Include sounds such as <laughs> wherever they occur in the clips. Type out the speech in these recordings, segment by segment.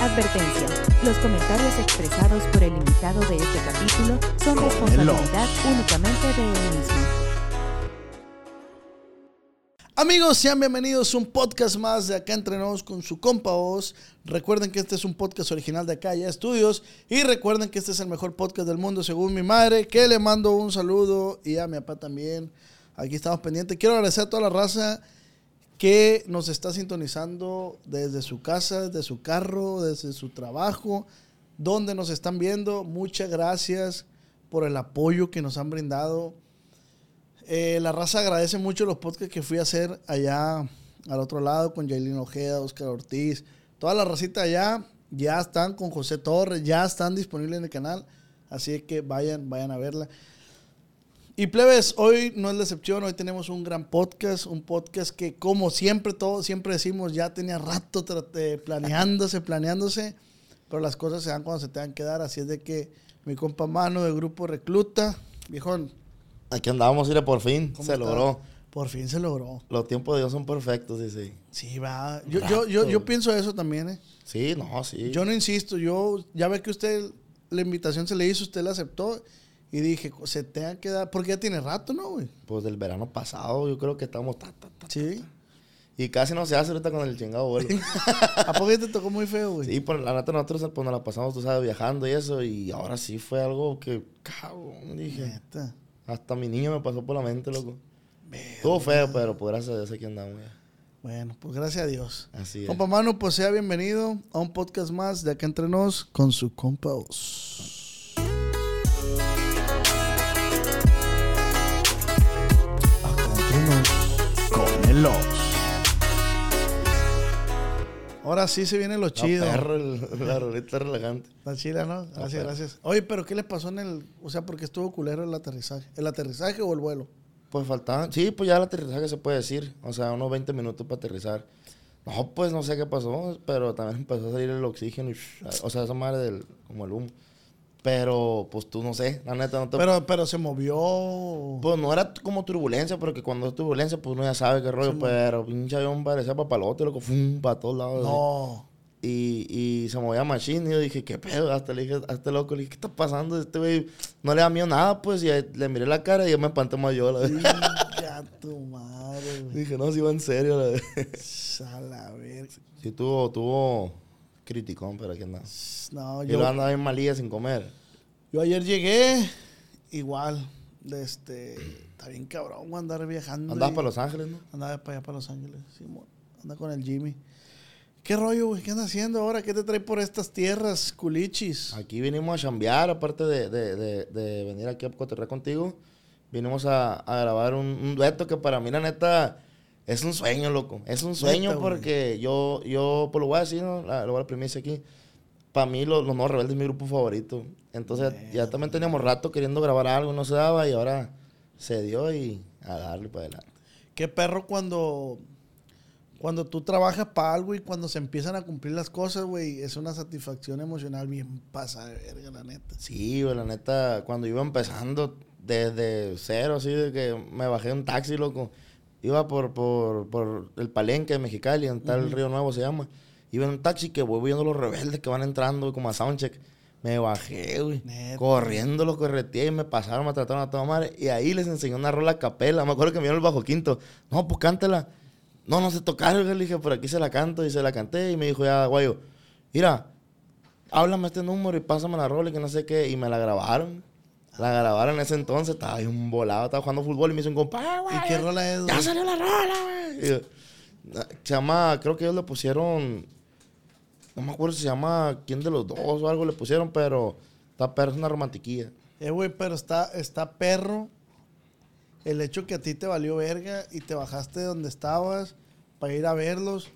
Advertencia. Los comentarios expresados por el invitado de este capítulo son responsabilidad únicamente de él mismo. Amigos, sean bienvenidos a un podcast más de Acá Entre Nos con su compa Oz. Recuerden que este es un podcast original de Acá Ya Estudios. Y recuerden que este es el mejor podcast del mundo según mi madre, que le mando un saludo y a mi papá también. Aquí estamos pendientes. Quiero agradecer a toda la raza que nos está sintonizando desde su casa, desde su carro, desde su trabajo, donde nos están viendo. Muchas gracias por el apoyo que nos han brindado. Eh, la raza agradece mucho los podcasts que fui a hacer allá al otro lado con Jailin Ojeda, Oscar Ortiz. Toda la racita allá ya están con José Torres, ya están disponibles en el canal. Así que vayan, vayan a verla. Y plebes, hoy no es la excepción, hoy tenemos un gran podcast, un podcast que como siempre, todos siempre decimos, ya tenía rato planeándose, planeándose, pero las cosas se dan cuando se tengan que dar, así es de que mi compa Mano del grupo Recluta, viejón, Aquí andamos, mire, por fin se está? logró. Por fin se logró. Los tiempos de Dios son perfectos, sí, sí. Sí, va. Yo, yo, yo, yo pienso eso también, ¿eh? Sí, no, sí. Yo no insisto, yo ya ve que usted, la invitación se le hizo, usted la aceptó y dije, se tenga que dar, porque ya tiene rato, ¿no, güey? Pues del verano pasado, yo creo que estamos. Ta, ta, ta, Sí. y casi no se hace ahorita con el chingado vuelo. <laughs> ¿A poco ya te tocó muy feo, güey? sí, pues la neta, nosotros pues, nos la pasamos, tú sabes, viajando y eso. Y ahora sí fue algo que, cabrón, dije. Neta. Hasta mi niño me pasó por la mente, loco. Estuvo feo, pero por gracias a Dios aquí andamos ya. Bueno, pues gracias a Dios. Así es. Compa Mano, pues sea bienvenido a un podcast más de Acá Entre Nos con su compa Oz. Con el. Ahora sí se viene lo chido. perro, el- la rolita relajante. Está chida, ¿no? Gracias, perro. gracias. Oye, pero ¿qué le pasó en el... O sea, ¿por qué estuvo culero el aterrizaje? ¿El aterrizaje o el vuelo? Pues faltaban, sí, pues ya el aterrizaje se puede decir, o sea, unos 20 minutos para aterrizar. No, pues no sé qué pasó, pero también empezó a salir el oxígeno, y, o sea, esa madre del, como el humo. Pero, pues tú no sé, la neta no te... Pero, pero se movió... pues no era como turbulencia, porque cuando es turbulencia, pues uno ya sabe qué rollo, pero pinche avión parecía papalote, loco, fum, para todos lados. No. Y, y se movía machine y yo dije, ¿qué pedo? Hasta le dije a este loco, le dije, ¿qué está pasando? Este güey no le da miedo nada, pues, y le miré la cara y yo me espanté más yo, la verdad. Ya tu madre, güey. Dije, no, si va en serio, la verdad. A la verga. Sí, tuvo, tuvo criticón, pero aquí anda. No, Y yo, lo andaba bien malilla sin comer. yo ayer llegué igual. De este, está bien cabrón andar viajando. Andaba y- para Los Ángeles, ¿no? Andaba para allá, para Los Ángeles. Simón. anda con el Jimmy. ¿Qué rollo, güey? ¿Qué anda haciendo ahora? ¿Qué te trae por estas tierras, culichis? Aquí vinimos a chambear, aparte de, de, de, de venir aquí a cotorrear contigo. Vinimos a, a grabar un, un dueto que para mí, la neta, es un sueño, loco. Es un sueño Neta, güey. porque yo, yo, pues lo voy a decir, ¿no? La- lo voy a primicia aquí. Para mí, los, los Nuevos Rebeldes es mi grupo favorito. Entonces, ya también teníamos rato queriendo grabar algo, no se daba, y ahora se dio y a darle para adelante. Qué perro cuando, cuando tú trabajas para algo y cuando se empiezan a cumplir las cosas, güey, es una satisfacción emocional bien pasada verga, la neta. Sí, güey, la neta, cuando iba empezando desde cero, así de que me bajé un taxi, loco. Iba por, por, por el palenque de Mexicali, en tal Río Nuevo se llama. Iba en un taxi que voy viendo los rebeldes que van entrando como a soundcheck. Me bajé, güey. Corriendo los correteé y me pasaron, me trataron a toda madre. Y ahí les enseñó una rola a capela. Me acuerdo que me dieron el bajo quinto. No, pues cántela. No, no sé tocar, güey. Le dije, por aquí se la canto. Y se la canté. Y me dijo, ya, guayo, mira, háblame este número y pásame la rola y que no sé qué. Y me la grabaron. La grabaron en ese entonces. Estaba bien volado. Estaba jugando fútbol y me hizo un compa. "Ah, güey, ¿Y qué rola es, Ya salió la rola, güey. Yo, Se llama, creo que ellos le pusieron. No me acuerdo si se llama quién de los dos o algo le pusieron, pero está perro, es una romantiquilla. Eh, güey, pero está, está perro el hecho que a ti te valió verga y te bajaste de donde estabas para ir a verlos.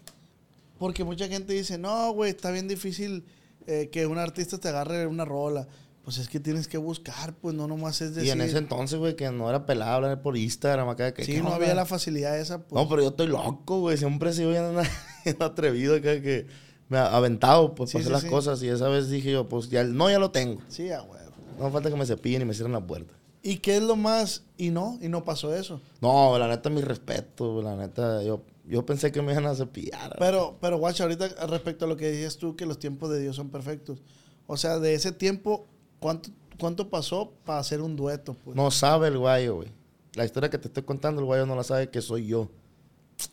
Porque mucha gente dice, no, güey, está bien difícil eh, que un artista te agarre una rola. Pues es que tienes que buscar, pues no nomás es decir... y en ese entonces, güey, que no era pelada hablar por Instagram acá. Que, sí, ¿qué no había la facilidad esa, pues. No, pero yo estoy loco, güey. Siempre he sido bien, <laughs> atrevido acá que me ha aventado pues, Sí, para hacer las sí. cosas. Y esa vez dije yo, pues ya, no, ya lo tengo. Sí, a huevo. No falta que me cepillen y me cierren la puerta. ¿Y qué es lo más? Y no, y no pasó eso. No, la neta, mi respeto, la neta, yo yo pensé que me iban a cepillar. Pero, pero, guacha, ahorita respecto a lo que decías tú, que los tiempos de Dios son perfectos. O sea, de ese tiempo, ¿cuánto, cuánto pasó para hacer un dueto? Pues? No sabe el guayo, güey. La historia que te estoy contando, el guayo no la sabe que soy yo.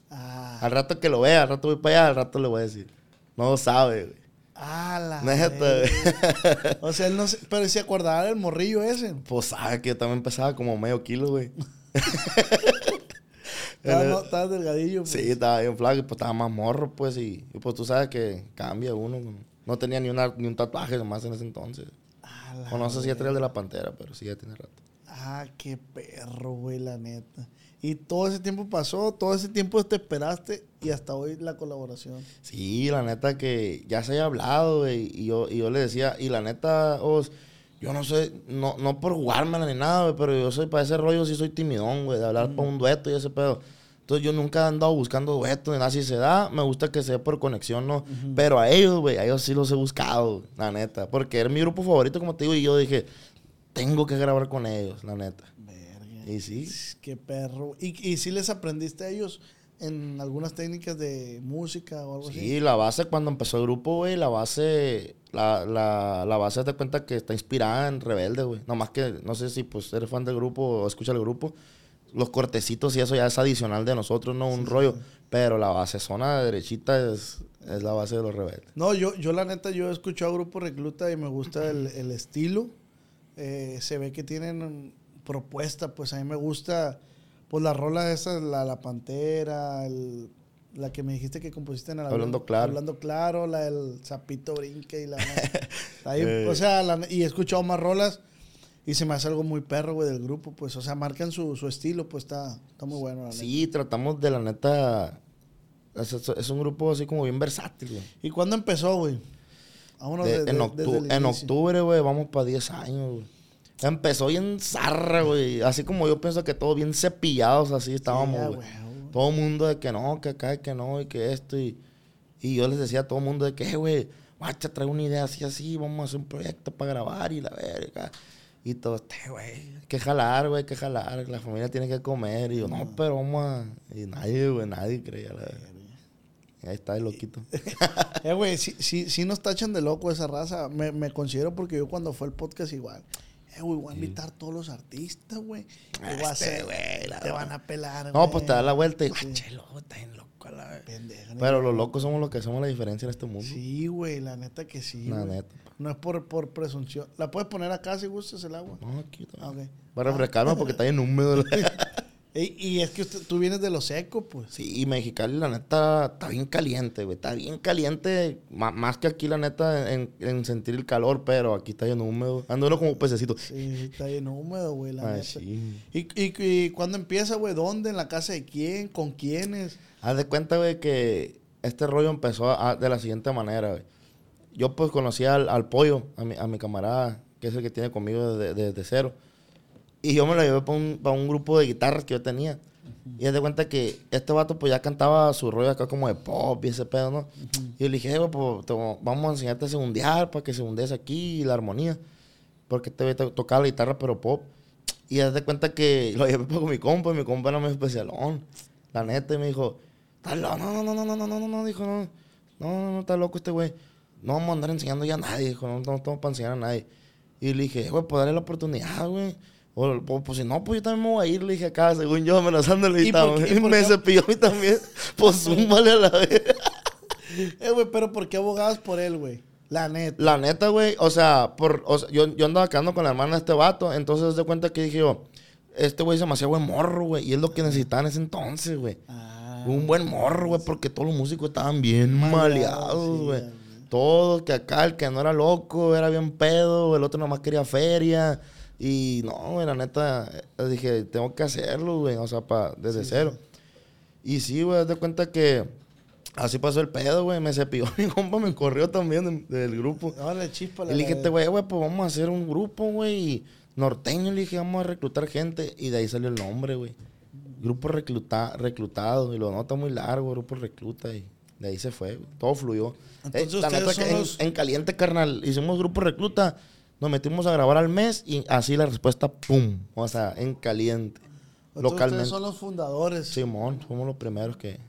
Ah, Al rato que lo vea, al rato voy para allá, al rato le voy a decir. No sabe, güey. ah, la Neta. O sea, él no se, pero se acordaba del morrillo ese. Pues sabe que yo también pesaba como medio kilo, güey. <laughs> Estaba, no, estaba delgadillo. pues. Sí, estaba bien flaco y pues estaba más morro, pues. Y, y, pues tú sabes que cambia uno. No tenía ni, una, ni un tatuaje nomás en ese entonces. O no sé si ya traía el de la pantera, pero sí ya tiene rato. Ah, qué perro, güey, la neta. Y todo ese tiempo pasó, todo ese tiempo te esperaste y hasta hoy la colaboración. Sí, la neta que ya se haya hablado, güey. Y yo, y yo le decía, y la neta, Os, yo no sé, no, no por jugármela ni nada, güey, pero yo soy para ese rollo, sí soy timidón, güey, de hablar para un dueto y ese pedo. Entonces yo nunca he andado buscando duetos ni nada. Si se da, me gusta que sea por conexión, ¿no? Pero a ellos, güey, a ellos sí los he buscado, la neta. Porque era mi grupo favorito, como te digo, y yo dije, tengo que grabar con ellos, la neta. Verga. Y sí. Qué perro. ¿Y, y si les aprendiste a ellos en algunas técnicas de música o algo así? Sí, la base cuando empezó el grupo, güey, la base, la, la, la base te cuenta que está inspirada en Rebelde, güey. Nomás que no sé si pues eres fan del grupo o escucha el grupo. Los cortecitos y eso ya es adicional de nosotros, no un rollo. Pero la base zona derechita es, es la base de los rebeldes. No, yo, yo la neta, yo he escuchado a Grupo Recluta y me gusta el, el estilo. Eh, se ve que tienen propuesta, pues a mí me gusta, pues la rola esa, la, la Pantera, el- la que me dijiste que compusiste en el Hablando avión, claro. Hablando claro, la del Zapito Brinque y la... <laughs> ahí, Eh. O sea, la- y he escuchado más rolas y se me hace algo muy perro, güey, del grupo, pues, o sea, marcan su, su estilo, pues está, está muy bueno, la neta. Sí, tratamos de la neta. Es, un grupo así como bien versátil, güey. ¿Y cuándo empezó, güey? De- de- en, octu- octubre, güey, vamos para 10 años, güey. Empezó bien zarra, güey. Así como yo pienso que todos bien cepillados así estábamos, ah, güey. güey. Todo el mundo de que no, que acá, que no, y que esto. Y, y yo les decía a todo el mundo de que, "Eh, güey, guacha, traigo una idea así, así, vamos a hacer un proyecto para grabar y la verga. Y todo, este, güey, hay que jalar, güey, hay que jalar. La familia tiene que comer. Y yo, no, pero vamos a... Y nadie, güey, nadie creía la Ahí está el loquito. <laughs> Eh, güey, sí, sí, sí nos tachan de loco esa raza. Me, me considero porque yo cuando fue el podcast igual. Eh, güey, voy a invitar a todos los artistas, güey. Y voy a Este, hacer, güey, la Te verdad. van a pelar, No, pues te da la vuelta y, Sí. loco, está bien loco a la. Pendeja, Pero los locos somos los que somos la diferencia en este mundo. Sí, güey, la neta que sí. La neta. No es por, por presunción. ¿La puedes poner acá si gustas el agua? No, aquí está. Ah, ok. Va a refrescarme porque está bien húmedo. <laughs> Ey, y es que usted- tú vienes de lo seco, pues. Sí, y Mexicali, la neta, está bien caliente, güey. Está bien caliente. ma- más que aquí, la neta, en, en sentir el calor, pero aquí está bien húmedo. Ando uno como pececito. Sí, está bien húmedo, güey, la Ay, neta. sí. ¿Y, y, y cuándo empieza, güey? ¿Dónde? ¿En la casa de quién? ¿Con quiénes? Haz de cuenta, güey, que este rollo empezó a- de la siguiente manera, güey. Yo, pues, conocí al, al pollo, a mi, a mi camarada, que es el que tiene conmigo desde, desde cero. Y yo me lo llevé para un, pa' un grupo de guitarras que yo tenía. Y haz de cuenta que este vato, pues, ya cantaba su rollo acá como de pop y ese pedo, ¿no? Y yo le dije, "Eh, güey, pues, te- vamos a enseñarte a segundear para que segundes aquí y la armonía. Porque te voy a tocar la guitarra, pero pop. Y haz de cuenta que lo llevé con mi compa, y mi compa era muy especialón. La neta, y me dijo, no, no, no, no, no, no, no, no, no, dijo, no, no, no, no, está loco este güey. No vamos a andar enseñando ya a nadie, dijo, no, no estamos para enseñar a nadie. Y le dije, güey, pues dale la oportunidad, güey. O, o, pues si no, pues yo también me voy a ir, le dije acá, según yo, amenazándole. ¿Y Y, por qué- <laughs> y por me qué? cepilló a mí también. <laughs> Pues zúmbale a la vez. <laughs> Eh, güey, pero ¿por qué abogabas por él, güey? La neta. La neta, güey, o sea, por, o sea, yo, yo andaba quedando con la hermana de este vato, entonces de cuenta que dije yo, este güey es demasiado buen morro, güey, y es lo que necesitaba en ese entonces, güey. Ah, Un buen morro, güey, porque todos los músicos estaban bien Maleados, güey. Todos, que acá el que no era loco era bien pedo, el otro nomás quería feria. Y no, güey, la neta, eh, dije, tengo que hacerlo, güey, o sea, pa, desde cero. Y sí, güey, de cuenta que así pasó el pedo, güey, me cepilló <laughs> mi compa, me corrió también de- del grupo. Órale, chispa. Y le dije, güey, güey, pues vamos a hacer un grupo, güey. Norteño, le dije, vamos a reclutar gente. Y de ahí salió el nombre, güey. Grupo recluta, reclutado. Y lo nota muy largo, grupo recluta. Y de ahí se fue. Todo fluyó. Entonces, Eh, la ustedes neta son que en, los- en caliente, carnal, hicimos grupo recluta. Nos metimos a grabar al mes y así la respuesta, pum. O sea, en caliente. Entonces, localmente. Son los fundadores. Simón, somos los primeros que.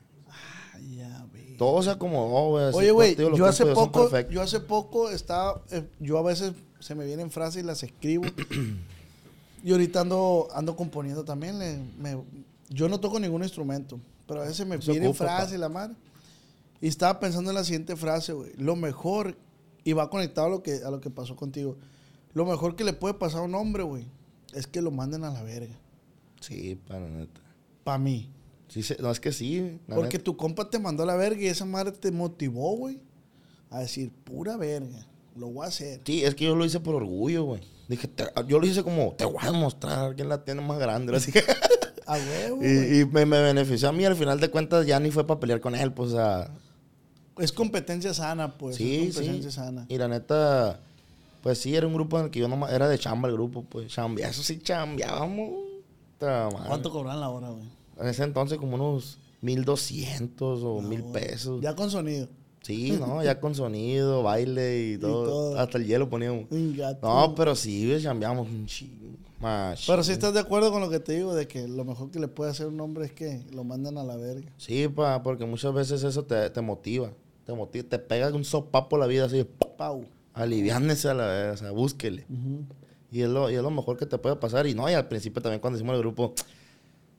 ya, ve. Todo se acomodó, güey. Oye, güey, tío, los yo hace poco, yo hace poco estaba, eh, yo a veces se me vienen frases y las escribo. <clears throat> y ahorita ando, ando componiendo también. le- me- yo no toco ningún instrumento, pero a veces me Se vienen ocupa, frases y la madre. Y estaba pensando en la siguiente frase, güey. Lo mejor, y va conectado a lo que, a lo que pasó contigo. Lo mejor que le puede pasar a un hombre, güey, es que lo manden a la verga. Sí, para neta. Para mí. Sí, no, es que sí. Porque neta. tu compa te mandó a la verga y esa madre te motivó, güey, a decir, pura verga, lo voy a hacer. Sí, es que yo lo hice por orgullo, güey. Dije, te- yo lo hice como, te voy a demostrar quién la tiene más grande. Así que... <laughs> A huevo, <laughs> güey. y y me, me benefició a mí, al final de cuentas ya ni fue para pelear con él, pues, o sea... Es competencia sana, pues. sí, es competencia sí. sana. Y la neta, pues sí, era un grupo en el que yo no era de chamba el grupo, pues. Chambea, eso sí, chambeábamos. ¿Cuánto cobran la hora, güey? En ese entonces como unos 1200 o mil pesos. Ya con sonido. Sí, <laughs> no, ya con sonido, baile y todo. todo. Hasta el hielo poníamos. Un gato. No, pero sí, güey, chambeamos un chingo. Pero si estás de acuerdo con lo que te digo, de que lo mejor que le puede hacer un hombre es que lo manden a la verga. Sí, pa, porque muchas veces eso te, te motiva. Te motiva, te pega un sopapo la vida así. Pau. Aliviánese a la vez, o sea, búsquele. Y es, lo, y es lo mejor que te puede pasar. Y no, y al principio también cuando hicimos el grupo,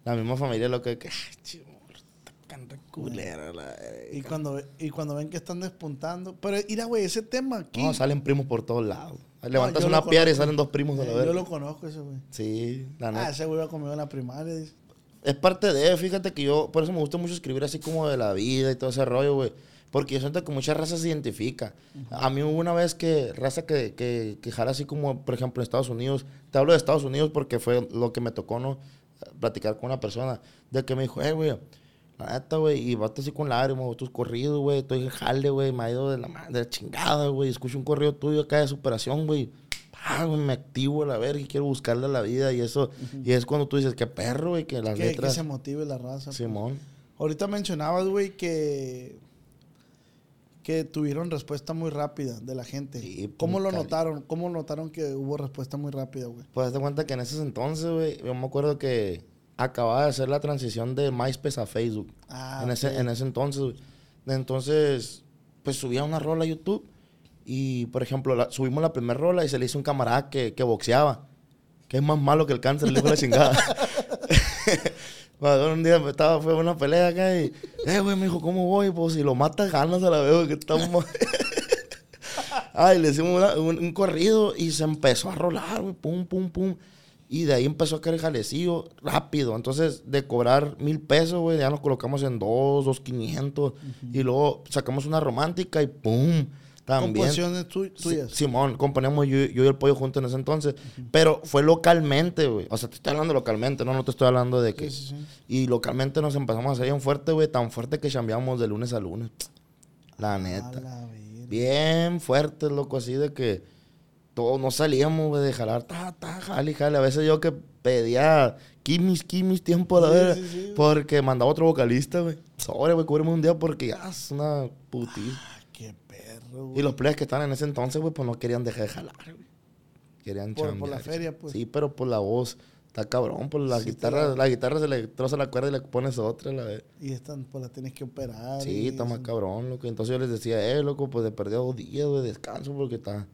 la misma familia lo que... que "Ay, chivo, esta canta culera. La, Y cuando, y cuando ven que están despuntando. Pero mira, güey, ese tema aquí. no, salen primos por todos lados. Levantas yo una piedra y salen dos primos de la verga. yo lo conozco ese, güey. Sí, la neta. Ah, ese güey iba conmigo en la primaria. dice. Es parte de, fíjate que yo, por eso me gusta mucho escribir así como de la vida y todo ese rollo, güey. Porque yo siento que mucha raza se identifica. A mí hubo una vez que raza que, que, que jala así como, por ejemplo, en Estados Unidos. Te hablo de Estados Unidos porque fue lo que me tocó, ¿no? Platicar con una persona. De que me dijo, eh, güey, la neta, güey, y vato así con lágrimas, tus corridos, güey, estoy jale, güey, me ha ido de la, de la chingada, güey. Escucho un corrido tuyo acá de superación, güey. Ah, güey, me activo a la verga y quiero buscarle a la vida y eso. Y es cuando tú dices, qué perro, güey, que las Que, que letras... se motive la raza. pues. Simón. Ahorita mencionabas, güey, que, que tuvieron respuesta muy rápida de la gente. Sí, ¿Cómo lo notaron? ¿Cómo notaron que hubo respuesta muy rápida, güey? Pues de cuenta que en ese entonces, güey, yo me acuerdo que acababa de hacer la transición de MySpace a Facebook. Ah, en, ese, ok. en ese entonces. Entonces, pues subía una rola a YouTube y, por ejemplo, la- subimos la primera rola y se le hizo un camarada que, que boxeaba. Que es más malo que el cáncer, le dijo la chingada. <laughs> Bueno, un día estaba, fue una pelea acá y, eh, güey, me dijo, ¿cómo voy? Pues si lo matas, ganas a la vez, que estamos... <laughs> Ay, le hicimos una- un, un corrido y se empezó a rolar, güey, pum, pum, pum. Y de ahí empezó a caer el jalecillo rápido. Entonces, de cobrar mil pesos, güey, ya nos colocamos en dos, dos quinientos. Y luego sacamos una romántica y pum. También. Composiciones tu- tuyas. Simón, componíamos yo, yo y el pollo juntos en ese entonces. Pero fue localmente, güey. O sea, te estoy hablando localmente, no, no te estoy hablando de que. Sí, sí, sí. Y localmente nos empezamos a hacer bien fuerte, güey. Tan fuerte que cambiamos de lunes a lunes. La neta. la. Bien fuerte, loco, así de que todos no salíamos, güey, de jalar, ta, ta, jale, jale. A veces yo que pedía kimis, kimis, tiempo a la Sí, sí. porque mandaba otro vocalista, güey. Sobre, güey, cúbreme un día porque ya es una putiza. Ah, qué perro, güey. Y los players que estaban en ese entonces, güey, pues no querían dejar de jalar, güey. Querían Por- por la chambear, feria, pues. Sí, pero por la voz. Está cabrón, por la Sí, te guitarra, la- la... guitarra se le troza la cuerda y le pones otra, la verga. Y esta, pues la tienes que operar. Sí, y está más cabrón, loco. Entonces yo les decía, eh, loco, pues de perder dos días de descanso porque está,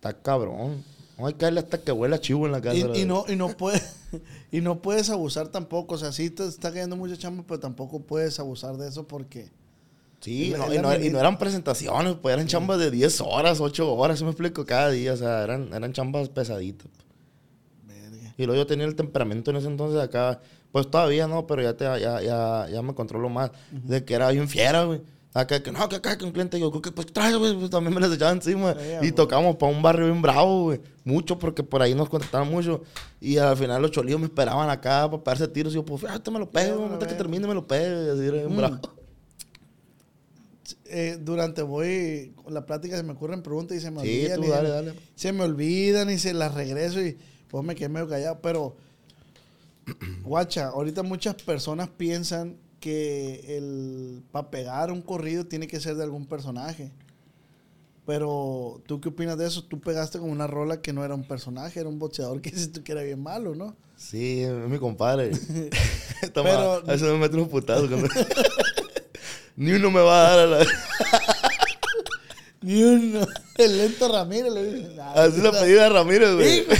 está cabrón. No hay que darle hasta que huela chivo en la casa. Y, y no, y, no puedes, <laughs> y no puedes abusar tampoco. O sea, sí te está cayendo mucha chamba, pero tampoco puedes abusar de eso porque... Sí, no, y, no, y no eran presentaciones, pues eran chambas de 10 horas, 8 horas, ¿sí me explico? Cada día, o sea, eran, eran chambas pesaditas. Verga. Y luego yo tenía el temperamento en ese entonces acá, pues todavía no, pero ya, te, ya, ya, ya me controlo más, de que era bien fiera, güey. Acá, que no, que acá, que un cliente, yo, que pues trae, güey, pues también me les echaba encima. Y tocamos para un barrio bien bravo, güey. Mucho, porque por ahí nos contrataban mucho. Y al final los cholillos me esperaban acá para pegarse tiros. Y yo, pues, fíjate, me lo pego, Sí, ahorita que termine me lo pego. Y así era bien Mm. bravo. Eh, durante voy con la plática se me ocurren preguntas y se me Sí, olvidan. tú y dale, se, dale. se me olvidan y se las regreso y pues me quedé medio callado. Pero, guacha, ahorita muchas personas piensan que el para pegar un corrido tiene que ser de algún personaje. Pero, ¿tú qué opinas de eso? Tú pegaste con una rola que no era un personaje, era un boxeador que <laughs> dices tú que era bien malo, ¿no? Sí, es mi compadre. <laughs> Toma, Pero- a veces me mete unos putazos. cuando- <laughs> Ni uno me va a dar a la... Ni uno. El lento Ramírez le dice. "Nah, Así lo pedí a Ramírez, güey. Hijo.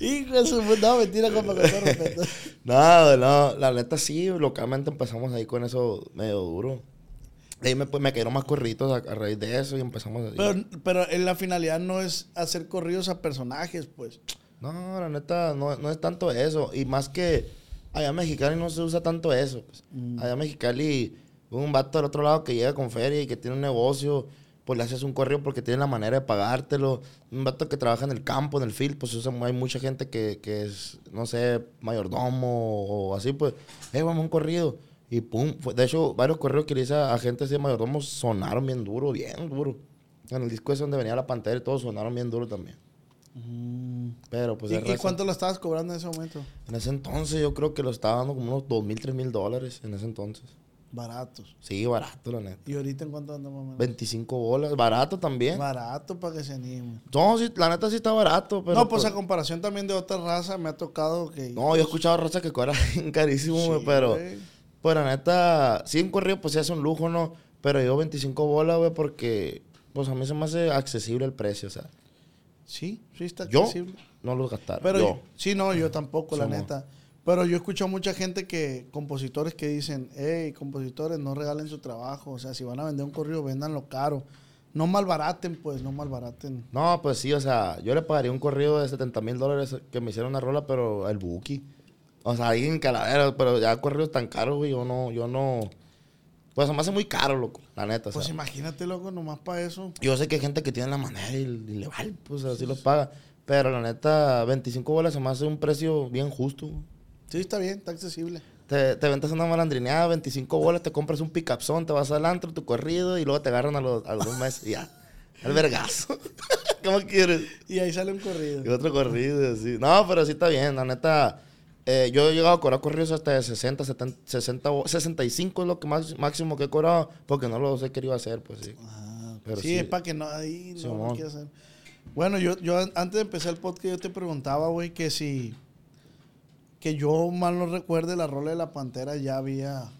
Hijo de su puta. No, mentira, compa, con todo respeto. <laughs> No, no, la neta sí, localmente empezamos ahí con eso medio duro. Ahí me, pues, me cayeron más corritos a, a raíz de eso y empezamos así. Pero, pero en la finalidad no es hacer corridos a personajes, pues. No, la neta, no, no es tanto eso. Y más que allá en Mexicali no se usa tanto eso. pues. Allá en Mexicali, un vato del otro lado que llega con feria y que tiene un negocio, pues le haces un correo porque tiene la manera de pagártelo. Un vato que trabaja en el campo, en el field, pues usa- hay mucha gente que, que es, no sé, mayordomo o así, pues, eh, vamos a un corrido. Y pum, fue- de hecho, varios correos que le hice a, a gente así de mayordomos sonaron bien duro, bien duro. En el disco ese donde venía la pantera y todos sonaron bien duro también. Pero pues ¿Y, y cuánto lo estabas cobrando en ese momento? en ese entonces yo creo que lo estaba dando como unos dos mil, tres mil dólares en ese entonces. Baratos. Sí, barato, la neta. ¿Y ahorita en cuánto anda más o menos? 25 bolas, barato también. Barato para que se anime. No, sí, la neta sí está barato, pero... no, pues a comparación también de otra raza me ha tocado que... No, yo he escuchado raza que cobra <laughs> bien carísimo, Sí, pero... güey. Pues la neta, sí un corrido pues sí hace un lujo, ¿no? Pero yo 25 bolas, güey, porque... Pues a mí se me hace accesible el precio, o sea. Sí, sí está Yo accesible. no los gastar. Pero yo. sí, no, yo tampoco, la neta. Pero yo escucho a mucha gente que, compositores que dicen, hey, compositores, no regalen su trabajo. O sea, si van a vender un corrido, véndanlo caro. No malbaraten, pues, no malbaraten. No, pues sí, o sea, yo le pagaría un corrido de 70 mil dólares que me hiciera una rola, pero el Buki. O sea, ahí en Calavera, pero ya corridos tan caros, güey, yo no, yo no. Pues me hace muy caro, loco, la neta. o Pues sea. imagínate, loco, nomás para eso. yo sé que hay gente que tiene la manera y, y le vale, pues así los paga. Pero la neta, 25 bolas se me hace un precio bien justo. Sí, está bien, está accesible. Te, te ventas una malandrineada, 25 bolas, te compras un picapzón, te vas al antro, tu corrido, y luego te agarran a los, a los dos meses y ya. El vergazo. <laughs> ¿Cómo quieres? Y ahí sale un corrido. Y otro corrido, sí. No, pero sí está bien, la neta. eh, yo he llegado a cobrar corridos hasta de 60, 70, 60, o- 65 es lo que más, máximo que he cobrado, porque no los he querido hacer, pues sí. Ah, Pero sí, sí. es para que no, ahí no, no hacer. Bueno, yo, yo an- antes de empezar el podcast, yo te preguntaba, güey, que si. Que yo mal no recuerde, la rola de la pantera ya había.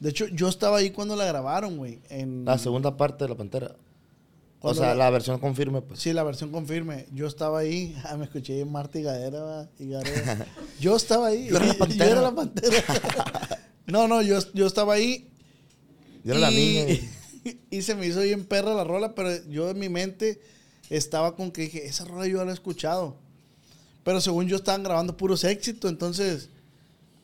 De hecho, yo estaba ahí cuando la grabaron, güey. En, La segunda parte de la pantera. O sea, la- la versión confirme, pues. Sí, la versión confirme. Yo estaba ahí. <laughs> Ah, me escuché en Marta y Gadera, y Gadera. Yo estaba ahí. Yo era la <laughs> pantera. era la pantera. <laughs> no, no, yo, yo estaba ahí. Yo era la y- niña. y- y se me hizo bien perra la rola, pero yo en mi mente estaba con que dije, esa rola yo la he escuchado. Pero según yo estaban grabando puros éxitos, entonces,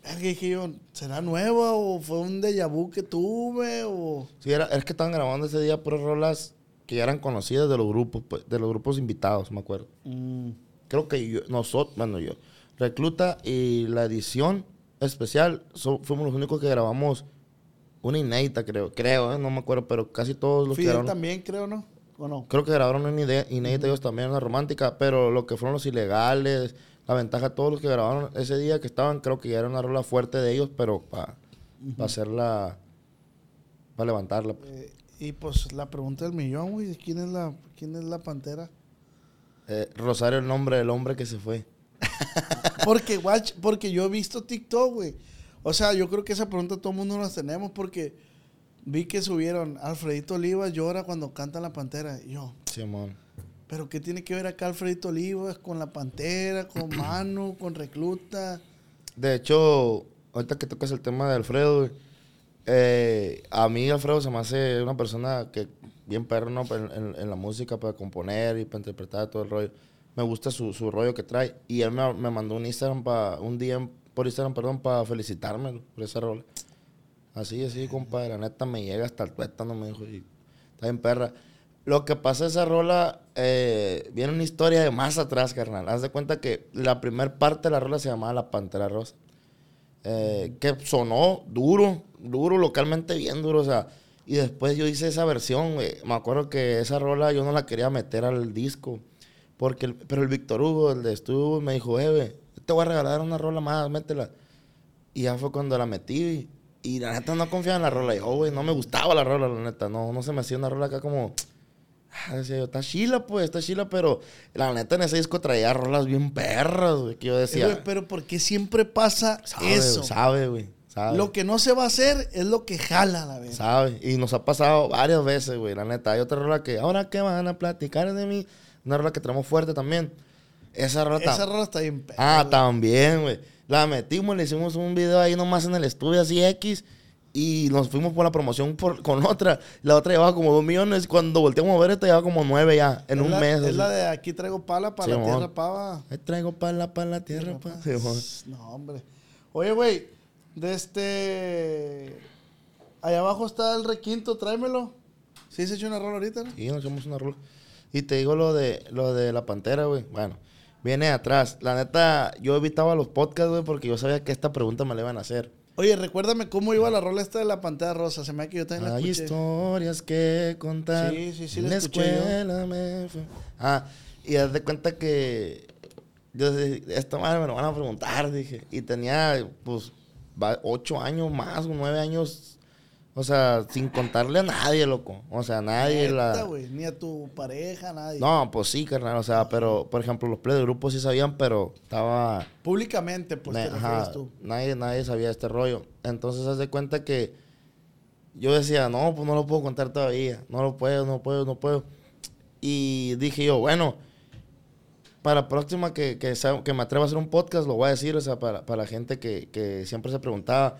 verga, dije yo, ¿será nueva o fue un déjà vu que tuve o...? Sí, era, es que estaban grabando ese día puras rolas que ya eran conocidas de los grupos, pues, de los grupos invitados, me acuerdo. Mm, Creo que yo, nosotros, bueno, yo, Recluta y la edición especial, so- fuimos los únicos que grabamos una inédita, creo, creo, ¿eh? no me acuerdo, pero casi todos los que Fidel grabaron. también, creo, ¿no? ¿O no? Creo que grabaron una ide- inédita ellos también, una romántica, pero lo que fueron los ilegales, la ventaja, todos los que grabaron ese día que estaban, creo que ya era una rola fuerte de ellos, pero para hacerla, para levantarla. Eh, y pues la pregunta del millón, güey, ¿quién es la, quién es la pantera? Eh, Rosario, el nombre del hombre que se fue. <laughs> Porque, watch, porque yo he visto TikTok, güey. O sea, yo creo que esa pregunta todo el mundo las tenemos porque vi que subieron Alfredito Olivas llora cuando canta la pantera. Y yo, Simón. ¿pero qué tiene que ver acá Alfredito Olivas con la pantera, con <clears throat> Manu, con Recluta? De hecho, ahorita que tocas el tema de Alfredo, eh, a mí Alfredo se me hace una persona que bien perro, ¿no? En, en- en la música para componer y para interpretar todo el rollo. Me gusta su, su rollo que trae. Y él me, me mandó un Instagram para, un DM por Instagram, perdón, para felicitarme por esa rola. Así, así, compadre. La neta me llega hasta el tuétano, me dijo. Y está bien perra. Lo que pasa esa rola, eh, viene una historia de más atrás, carnal. Haz de cuenta que la primera parte de la rola se llamaba La Pantera Rosa. Eh, que sonó duro, duro, localmente bien duro, o sea. Y después yo hice esa versión, güey. Me acuerdo que esa rola yo no la quería meter al disco. Porque el- pero el Víctor Hugo, el de estuvo, me dijo, eh, güey, te voy a regalar una rola más, métela. Y ya fue cuando la metí. Y la neta no confiaba en la rola. Yo, güey, no me gustaba la rola, la neta. No, no se me hacía una rola acá como. <tsk> Ah, decía yo, está chila, pues, está chila, pero la neta en ese disco traía rolas bien perras, güey. Que yo decía. pero ¿por qué siempre pasa sabe, eso? sabe, güey. ¿sabes? Lo que no se va a hacer es lo que jala la vez. ¿Sabes? Y nos ha pasado varias veces, güey, la neta. Hay otra rola que, ahora que van a platicar de mí, una rola que traemos fuerte también. Esa rola Esa rola está bien perra, Ah, también, güey. La metimos, le hicimos un video ahí nomás en el estudio así X. Y nos fuimos por la promoción por, con <laughs> otra. La otra llevaba como dos millones. Cuando volteamos a ver, esta llevaba como nueve ya. En Es un la- mes. Es así. la de aquí traigo pala para Sí, la mon. tierra pava. Ahí traigo pala para la tierra, pa. Sí, mon. No, hombre. Oye, güey, de este. Allá abajo está el requinto, tráemelo. ¿Sí se echó una rola ahorita, no? Y nos echamos una rola. Y te digo lo de, lo de la pantera, güey. Bueno, viene atrás. La neta, yo evitaba los podcasts, güey, porque yo sabía que esta pregunta me la iban a hacer. Oye, recuérdame cómo iba la rola esta de la pantalla rosa. Se me ha que yo también la Hay escuché. historias que contar. Sí, sí, sí, En la la escuché yo. escuela me fue- Ah, y haz de cuenta que. Yo dije, esta madre me lo van a preguntar, dije. Y tenía, pues, ocho años más, o nueve años. O sea, sin contarle a nadie, loco. O sea, a nadie Neta, la. güey, Ni a tu pareja, nadie. No, pues sí, carnal. O sea, pero, por ejemplo, los play de grupo sí sabían, pero estaba. Públicamente, pues na- te ajá, tú. nadie, nadie sabía este rollo. Entonces, haz de cuenta que yo decía, no, pues no lo puedo contar todavía. No lo puedo, no puedo, no puedo. Y dije yo, bueno, para la próxima que, que, que me atreva a hacer un podcast, lo voy a decir, o sea, para, para la gente que, que siempre se preguntaba.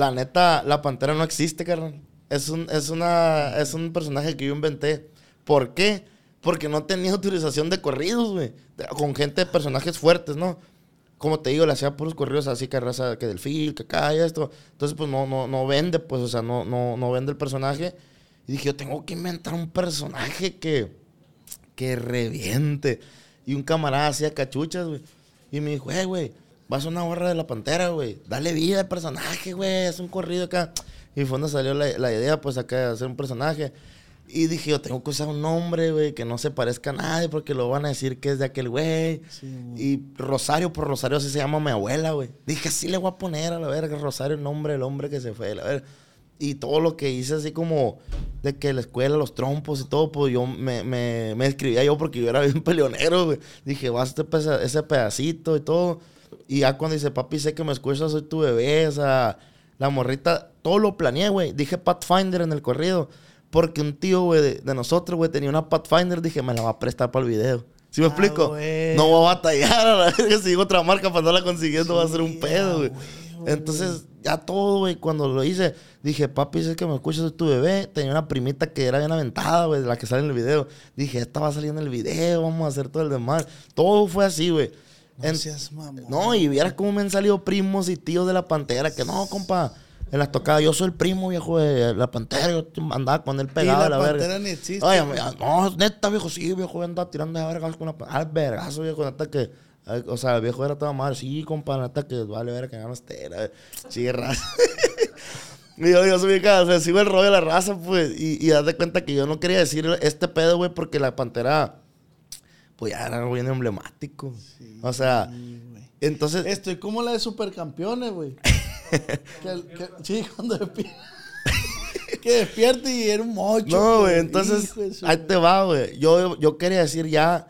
La neta, la pantera no existe, carnal. Es un, es una, es un personaje que yo inventé. ¿Por qué? Porque no tenía autorización de corridos, güey. De- Con gente, personajes fuertes, ¿no? Como te digo, le hacía puros corridos así que raza, que del fil, que acá esto. Entonces, pues no, no, no vende, pues, o sea, no, no, no vende el personaje. Y dije, yo tengo que inventar un personaje que, que reviente. Y un camarada hacía cachuchas, güey. Y me dijo, eh, güey, vas a una gorra de la pantera, güey. Dale vida al personaje, güey. Es un corrido acá. Y fue donde salió la, la idea, pues, acá de hacer un personaje. Y dije, yo tengo que usar un nombre, güey, que no se parezca a nadie, porque lo van a decir que es de aquel güey. Sí, y Rosario por Rosario así se llama mi abuela, güey. Dije, así le voy a poner a la verga, Rosario, el nombre del hombre que se fue, la verga. Y todo lo que hice así como de que la escuela, los trompos y todo, pues yo me, me, me escribía yo porque yo era bien <laughs> peleonero, güey. Dije, vas a este peza- ese pedacito y todo. Y ya cuando dice, papi, sé que me escuchas, soy tu bebé, o sea, la morrita, todo lo planeé, güey. Dije Pathfinder en el corrido. Porque un tío, güey, de, de nosotros, güey, tenía una Pathfinder, dije, me la va a prestar para el video. ¿Sí me Ah, explico? güey. No voy a batallar <laughs> a la verga. Si digo otra marca para andarla consiguiendo, va a ser un pedo, ah, güey. güey, Entonces, ya todo, güey, cuando lo hice, dije, papi, sé que me escuchas, soy tu bebé. Tenía una primita que era bien aventada, güey, de la que sale en el video. Dije, esta va a salir en el video, vamos a hacer todo el demás. Todo fue así, güey. Seas mamón. no, y vieras cómo me han salido primos y tíos de la pantera, que no, compa, en las tocadas, yo soy el primo viejo de la pantera, yo andaba con él pegado Y a la la Pantera verga. ni existe, Ay, güey. no, neta, viejo, sí, viejo, andaba tirando de vergas con la pantera. Ah, vergazo, viejo, neta que. O sea, el viejo era toda madre. Sí, compa, neta que vale ver que ganas tera. Raza. Y yo, yo soy bien o sea, sigo el rollo de la raza, pues. Y, y haz de cuenta que yo no quería decir este pedo, güey, porque la pantera, pues ya era algo bien emblemático. o sea, güey. entonces. Estoy como la de Supercampeones, güey. <laughs> sí, cuando despierta. <laughs> que despierte y era un mocho. No, güey, entonces, ahí te va, güey. Yo, yo quería decir ya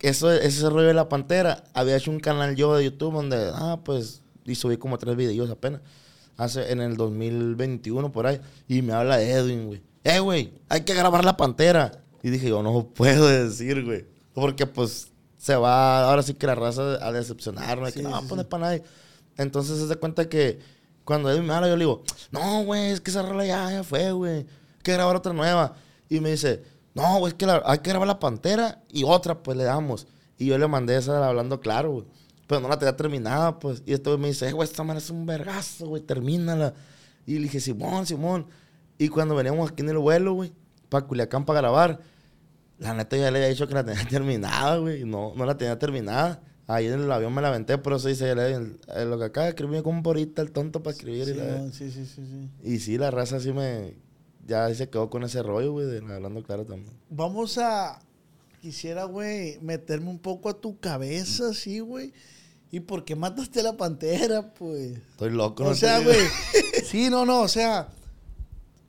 eso, ese rollo de la pantera. Había hecho un canal yo de YouTube donde, ah, pues, y subí como tres videos apenas. Hace, en el 2021, por ahí. Y me habla Edwin, güey. Eh, güey, hay que grabar la pantera. Y dije, yo no <laughs> puedo decir, güey. Porque, pues, se va, ahora sí que la raza a decepcionarme. Sí, que no va a poner para nadie. Entonces, se da cuenta que cuando Edwin me habla, yo le digo, no, güey, es que esa rola ya, ya fue, güey. Hay que grabar otra nueva. Y me dice, no, güey, es que la- hay que grabar la pantera y otra, pues le damos. Y yo le mandé esa hablando claro, güey. Pero no la tenía terminada, pues. Y este güey me dice, "Eh, güey, esta madre es un vergazo, güey, termínala. Y le dije, Simón, Simón. Y cuando veníamos aquí en el vuelo, güey, para Culiacán para grabar, la neta ya le había dicho que la tenía <laughs> terminada, güey. No, no la tenía terminada. Ahí en el avión me la aventé, pero eso dice, eh, lo que acaba de escribir como por ahorita el tonto para escribir. y, la- Sí, sí, sí, sí, sí. y sí, la raza sí me... Ya se quedó con ese rollo, güey, de hablando claro también. Vamos a. Quisiera, güey, meterme un poco a tu cabeza, sí, güey. ¿Y por qué mataste a la pantera, pues? Estoy loco. O no sea, güey. <laughs> Sí, no, no, o sea.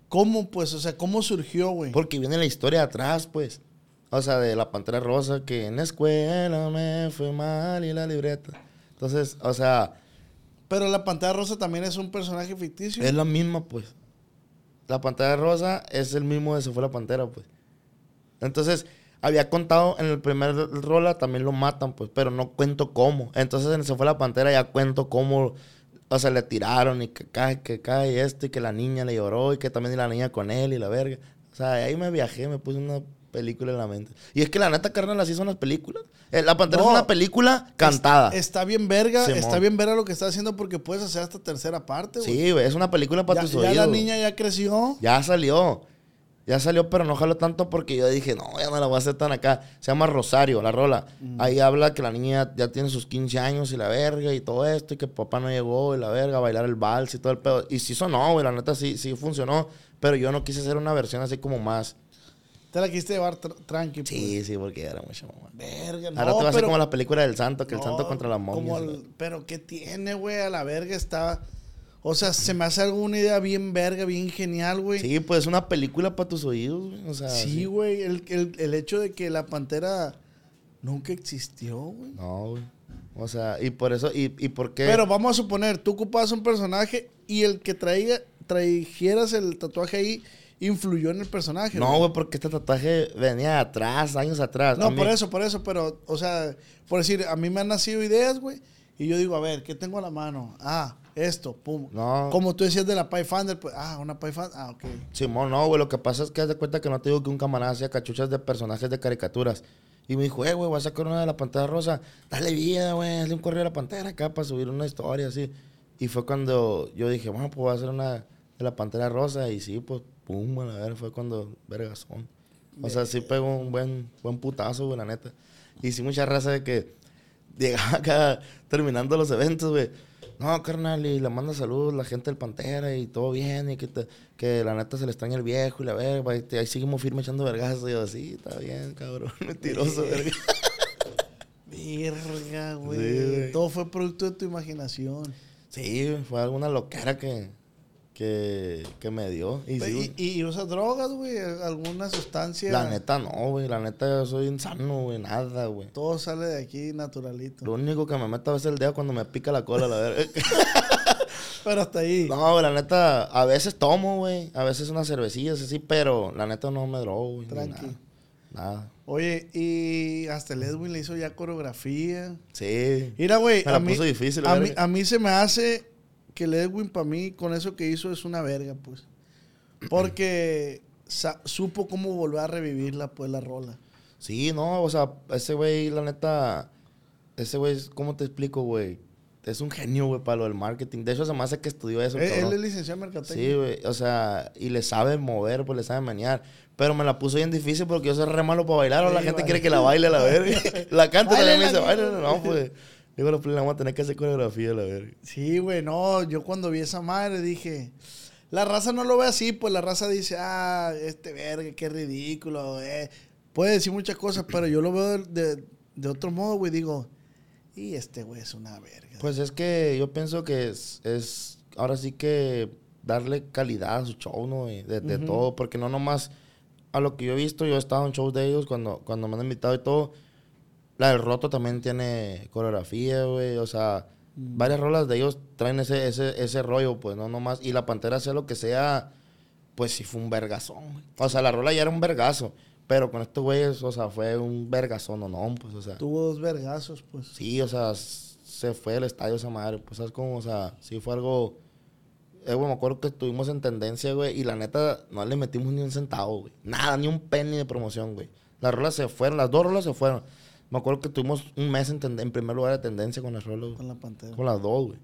¿Cómo, pues? O sea, ¿cómo surgió, güey? Porque viene la historia atrás, pues. O sea, de la Pantera Rosa, que en la escuela me fue mal y la libreta. Entonces, o sea, Pero la Pantera Rosa también es un personaje ficticio. Es la misma, pues. La pantera rosa es el mismo de Se fue la pantera, pues. Entonces, había contado en el primer rola también lo matan, pues, pero no cuento cómo. Entonces en Se fue la pantera ya cuento cómo, o sea, le tiraron y que cae, que cae esto y que la niña le lloró y que también la niña con él y la verga. O sea, ahí me viajé, me puse una película en la mente. Y es que la neta, carnal, así son las películas. Eh, La Pantera No. es una película cantada. Está bien verga, Simón. está bien verga lo que está haciendo porque puedes hacer hasta tercera parte, güey. sí, güey, es una película para ya, tus ya oídos. la niña ya creció. Ya salió. Ya salió, pero no jalo tanto porque yo dije, no, ya no la voy a hacer tan acá. Se llama Rosario, la rola. Mm. Ahí habla que la niña ya tiene sus 15 años y la verga y todo esto, y que papá no llegó y la verga, a bailar el vals y todo el pedo. Y sí sonó, güey, la neta sí, sí funcionó. Pero yo no quise hacer una versión así como más. Te la quisiste llevar tr- tranqui. pues. Sí, sí, porque era mucho mamá. Verga, no, Ahora te va a hacer como la película del santo, que el santo contra la momia. pero ¿qué tiene, güey? A la verga está... O sea, se me hace alguna idea bien verga, bien genial, güey. Sí, pues es una película para tus oídos, güey. O sea, Sí, güey. El, el, el hecho de que la pantera nunca existió, güey. No, güey. O sea, y por eso, y, y por qué. Pero vamos a suponer, tú ocupabas un personaje y el que traiga, trajeras el tatuaje ahí influyó en el personaje. No, güey, porque este tatuaje venía de atrás, años atrás. No, por eso, por eso, pero, o sea, por decir, a mí me han nacido ideas, güey, y yo digo, a ver, ¿qué tengo a la mano? Ah, esto, pum. No. Como tú decías de la Pathfinder, pues, ah, una Pathfinder, ah, ok. Simón, no, güey, lo que pasa es que haz de cuenta que no te digo que un camarada hacía cachuchas de personajes de caricaturas. Y me dijo, eh, güey, voy a sacar una de la pantera rosa. Dale vida, güey, hazle un correo a la pantera acá para subir una historia así. Y fue cuando yo dije, bueno, pues voy a hacer una de la pantera rosa. Y sí, pues, pum, a la ver, fue cuando vergasón. O sea, sí pegó un buen, buen putazo, güey, la neta. Y sí, mucha raza de que llegaba acá terminando los eventos, güey. No, carnal, y le manda saludos la gente del Pantera y todo bien, y que, te- que la neta se le extraña el viejo y la verga, y te- ahí seguimos firme echando vergazos. Y yo, sí, está bien, cabrón, <laughs> mentiroso, verga. Verga, güey. Sí. Todo fue producto de tu imaginación. Sí, fue alguna loquera que, que, que me dio. Y sí, güey. y, y usas drogas, güey, alguna sustancia. la neta no, güey, la neta yo soy insano, güey, nada, güey. Todo sale de aquí naturalito. Lo único que me meto a veces el dedo cuando me pica la cola, la verga. <laughs> Pero hasta ahí. No, güey, la neta, a veces tomo, güey. A veces unas cervecillas así, pero la neta no me drogo, güey. Tranqui. Nada. Nada. Oye, y hasta el Edwin le hizo ya coreografía. Sí. Mira, güey, Me la mí, puso difícil, a, mí, a mí se me hace que el Edwin para mí con eso que hizo es una verga, pues. Porque supo cómo volver a revivirla, pues, la rola. Sí, no, o sea, ese güey, la neta, ese güey, ¿cómo te explico, güey? Es un genio, güey, para lo del marketing. De hecho, se me hace que estudió eso, Eh, Él, cabrón. es licenciado en mercadotecnia. Sí, güey, o sea, y le sabe mover, pues le sabe menear. Pero me la puso bien difícil porque yo soy re malo para bailar. o la Sí, gente vale. quiere que la baile a la verga. <laughs> la canta también me dice, baile. No, pues. Digo, los le vamos a tener que hacer coreografía la verga. Sí, güey, no, yo cuando vi esa madre dije, la raza no lo ve así, pues la raza dice, ah, este verga, qué ridículo, eh. Puede decir muchas cosas, pero yo lo veo de, de- de otro modo, güey, digo, y este güey es una verga. Pues es que yo pienso que es, es ahora sí que darle calidad a su show, ¿no? güey? De, de todo, porque no nomás a lo que yo he visto, yo he estado en shows de ellos cuando, cuando me han invitado y todo. La del Roto también tiene coreografía, güey, o sea, varias rolas de ellos traen ese, ese, ese rollo, pues, no nomás. Y la Pantera, sea lo que sea, pues sí fue un vergazón, güey. O sea, la rola ya era un vergazo, pero con estos güeyes, o sea, fue un vergazón, no, no, pues, o sea. Tuvo dos vergazos, pues. Sí, o sea, se fue el estadio esa madre. Pues, ¿sabes cómo? O sea, sí fue algo... Eh, güey, me acuerdo que estuvimos en tendencia, güey, y la neta no le metimos ni un centavo, güey. Nada, ni un penny de promoción, güey. Las rolas se fueron, las dos rolas se fueron. Me acuerdo que tuvimos un mes en, en primer lugar de tendencia con las rolas, Con la pantera. Con las dos, güey.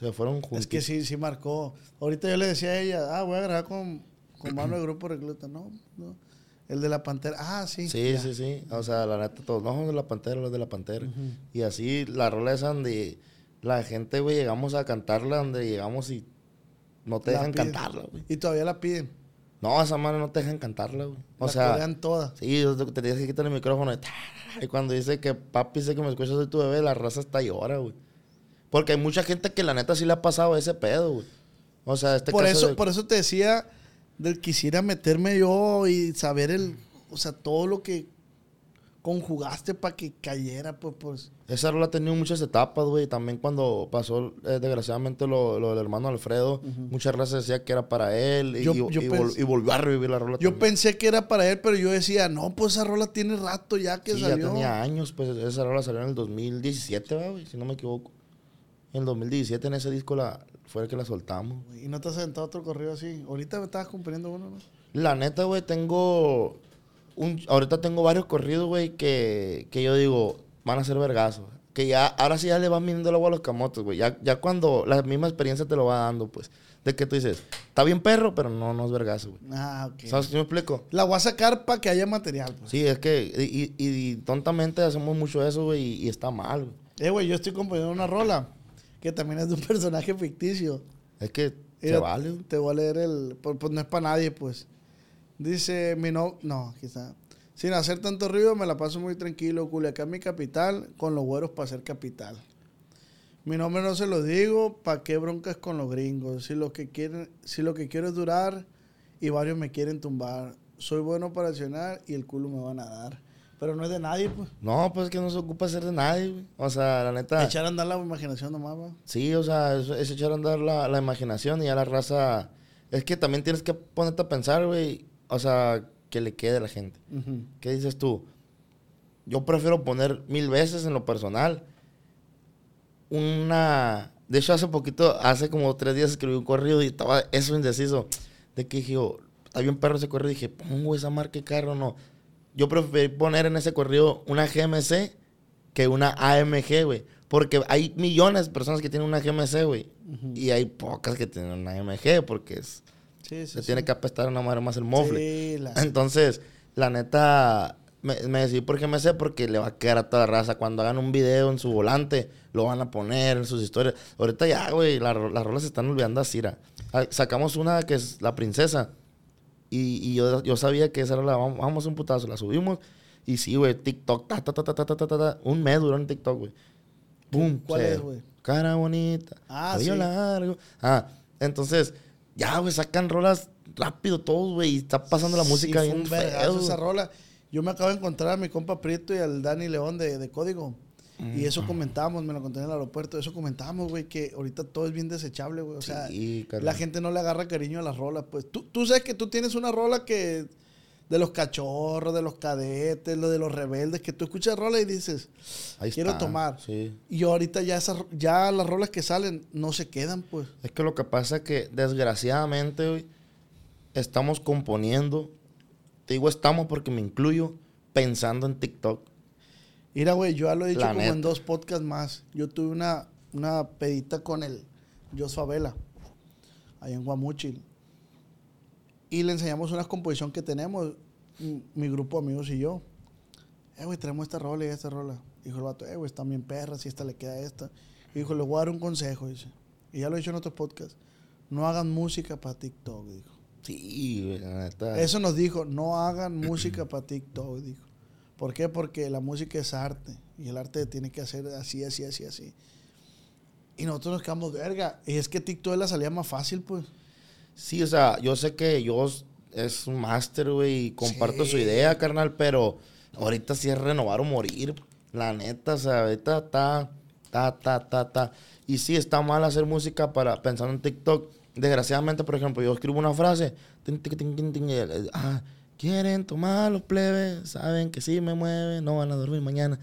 Se fueron juntos. Es que sí, sí marcó. Ahorita yo le decía a ella, ah, voy a grabar con, con mano de grupo recluta. No, no. El de la pantera. Ah, sí. Sí, ya. sí, sí. O sea, la neta, todos, no, de la pantera, los de la pantera. Y así, la rola esa donde la gente, güey, llegamos a cantarla, donde llegamos y no te La dejan piden. cantarla, güey. Y todavía la piden. No, esa madre no te dejan cantarla, güey. O la sea, corean toda. sí, te tienes que quitar el micrófono y, y cuando dice que papi sé que me escuchas soy tu bebé, la raza está llora, güey. Porque hay mucha gente que la neta sí le ha pasado ese pedo, güey. O sea, este por caso eso, de- por eso te decía del quisiera meterme yo y saber el, o sea, todo lo que conjugaste para que cayera, pues, pues. Esa rola ha tenido muchas etapas, güey. También cuando pasó, eh, desgraciadamente, lo, lo del hermano Alfredo, muchas razas decía que era para él y, Yo- y- yo y pens- vol- y volvió a revivir la rola. Yo también. pensé que era para él, pero yo decía, no, pues esa rola tiene rato ya que Sí, ya salió. tenía años, pues esa rola salió en el 2017, ¿verdad, güey, si no me equivoco. En el 2017 en ese disco la, fue el que la soltamos. Y no te has sentado otro corrido así. Ahorita me estabas componiendo uno, ¿no? La neta, güey, tengo. Un, ahorita tengo varios corridos, güey, que, que yo digo, van a ser vergazos. Que ya, ahora sí ya le van midiendo el agua a los camotes, güey. Ya, ya cuando la misma experiencia te lo va dando, pues. De que tú dices, está bien perro, pero no, no es vergazo, güey. Ah, ok. ¿Sabes qué me explico? La voy a sacar para que haya material, pues. Sí, es que. Y, y- y tontamente hacemos mucho eso, güey, y, y está mal, güey. Eh, güey, yo estoy componiendo una rola que también es de un <laughs> personaje ficticio. Es que se Mira, vale, güey. Te voy a leer el. Pues, pues no es para nadie, pues. Dice mi no. No, está. Sin hacer tanto ruido, me la paso muy tranquilo. Culiacán, mi capital, con los güeros para ser capital. Mi nombre no se lo digo, ¿pa' qué broncas con los gringos? Si lo que quieren, si lo que quiero es durar y varios me quieren tumbar. Soy bueno para accionar y el culo me van a dar. Pero no es de nadie, pues. No, pues es que no se ocupa ser de nadie, güey. O sea, la neta. Echar a andar la imaginación nomás, va. Sí, o sea, es, es echar a andar la, la imaginación y a la raza. Es que también tienes que ponerte a pensar, güey. O sea, que le quede a la gente. ¿Qué dices tú? Yo prefiero poner mil veces en lo personal una. De hecho, hace poquito, hace como tres días escribí un corrido y estaba eso indeciso. De que dije, yo, está bien perro ese corrido. dije, pongo esa marca de carro no. Yo preferí poner en ese corrido una GMC que una AMG, güey. Porque hay millones de personas que tienen una GMC, güey. Y hay pocas que tienen una AMG porque es, Sí, sí, Le sí. tiene que apestar una manera más el mofle. La... Entonces, la neta, me, me decidí por me sé, porque le va a quedar a toda raza. Cuando hagan un video en su volante, lo van a poner en sus historias. Ahorita ya, güey, las rolas se están olvidando a Cira. Ah, sacamos una que es La Princesa. Y, y yo, yo, sabía que esa era la. Vamos un putazo, la subimos. Y sí, güey, TikTok, ta, ta, ta, ta, ta, ta, ta, Un mes duró en TikTok, güey. ¡Pum! ¿Cuál es, güey? Cara bonita. Ah, sí. largo. Ah, entonces ya, güey, sacan rolas rápido todos, güey. Y está pasando la Sí, música fue bien un feo. esa rola. Yo me acabo de encontrar a mi compa Prieto y al Dani León de, de Código. Y eso comentábamos, me lo conté en el aeropuerto. Eso comentábamos, güey, que ahorita todo es bien desechable, güey. O sea, Sí, la gente no le agarra cariño a las rolas. Pues tú, tú sabes que tú tienes una rola que. De los cachorros, de los cadetes, lo de los rebeldes, que tú escuchas rola y dices, Ahí quiero está, tomar. Sí. Y ahorita ya, esas, ya las rolas que salen no se quedan, pues. Es que lo que pasa es que, desgraciadamente, güey, estamos componiendo. Te digo estamos porque me incluyo pensando en TikTok. Mira, güey, yo ya lo he dicho como en dos podcasts más. Yo tuve una, una pedita con el Jos Favela, allá en Guamuchil. Y le enseñamos una composición que tenemos, mi grupo de amigos y yo. Eh, güey, traemos esta rola y esta rola. Dijo el vato, eh, güey, están bien perras, si esta le queda esta. Y dijo, le voy a dar un consejo, dice. Y ya lo he dicho en otros podcasts. No hagan música para TikTok, dijo. Sí, güey, la neta. Eso nos dijo, no hagan música para TikTok, dijo. ¿Por qué? Porque la música es arte y el arte tiene que hacer así, así, así, así. Y nosotros nos quedamos verga. Y es que TikTok es la salida más fácil, pues. Sí, o sea, yo sé que yo es un máster, güey, y comparto Sí. su idea, carnal, pero ahorita sí es renovar o morir. La neta, o sea, ahorita está, ta, ta, ta, ta. Y sí, está mal hacer música para pensar en TikTok. Desgraciadamente, por ejemplo, yo escribo una frase, tin, tin, tin, ah, quieren tomar los plebes, saben que sí me mueven, no van a dormir mañana.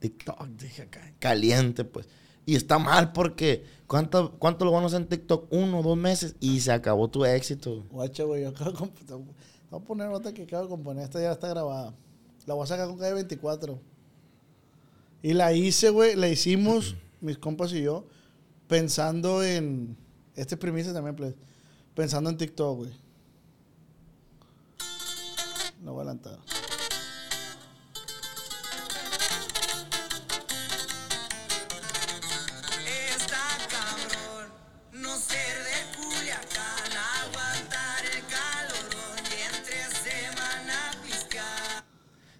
TikTok, dije acá, caliente, pues. Y está mal porque ¿cuánto, cuánto lo van a hacer en TikTok? Uno, dos meses y se acabó tu éxito. Guacha, güey, yo acabo de Voy a poner otra que acabo de componer. Esta ya está grabada. La voy a sacar con calle 24. Y la hice, güey, la hicimos, <clears throat> mis compas y yo, pensando en. Este es primicia también, pues. Pensando en TikTok, güey. Lo voy a adelantar.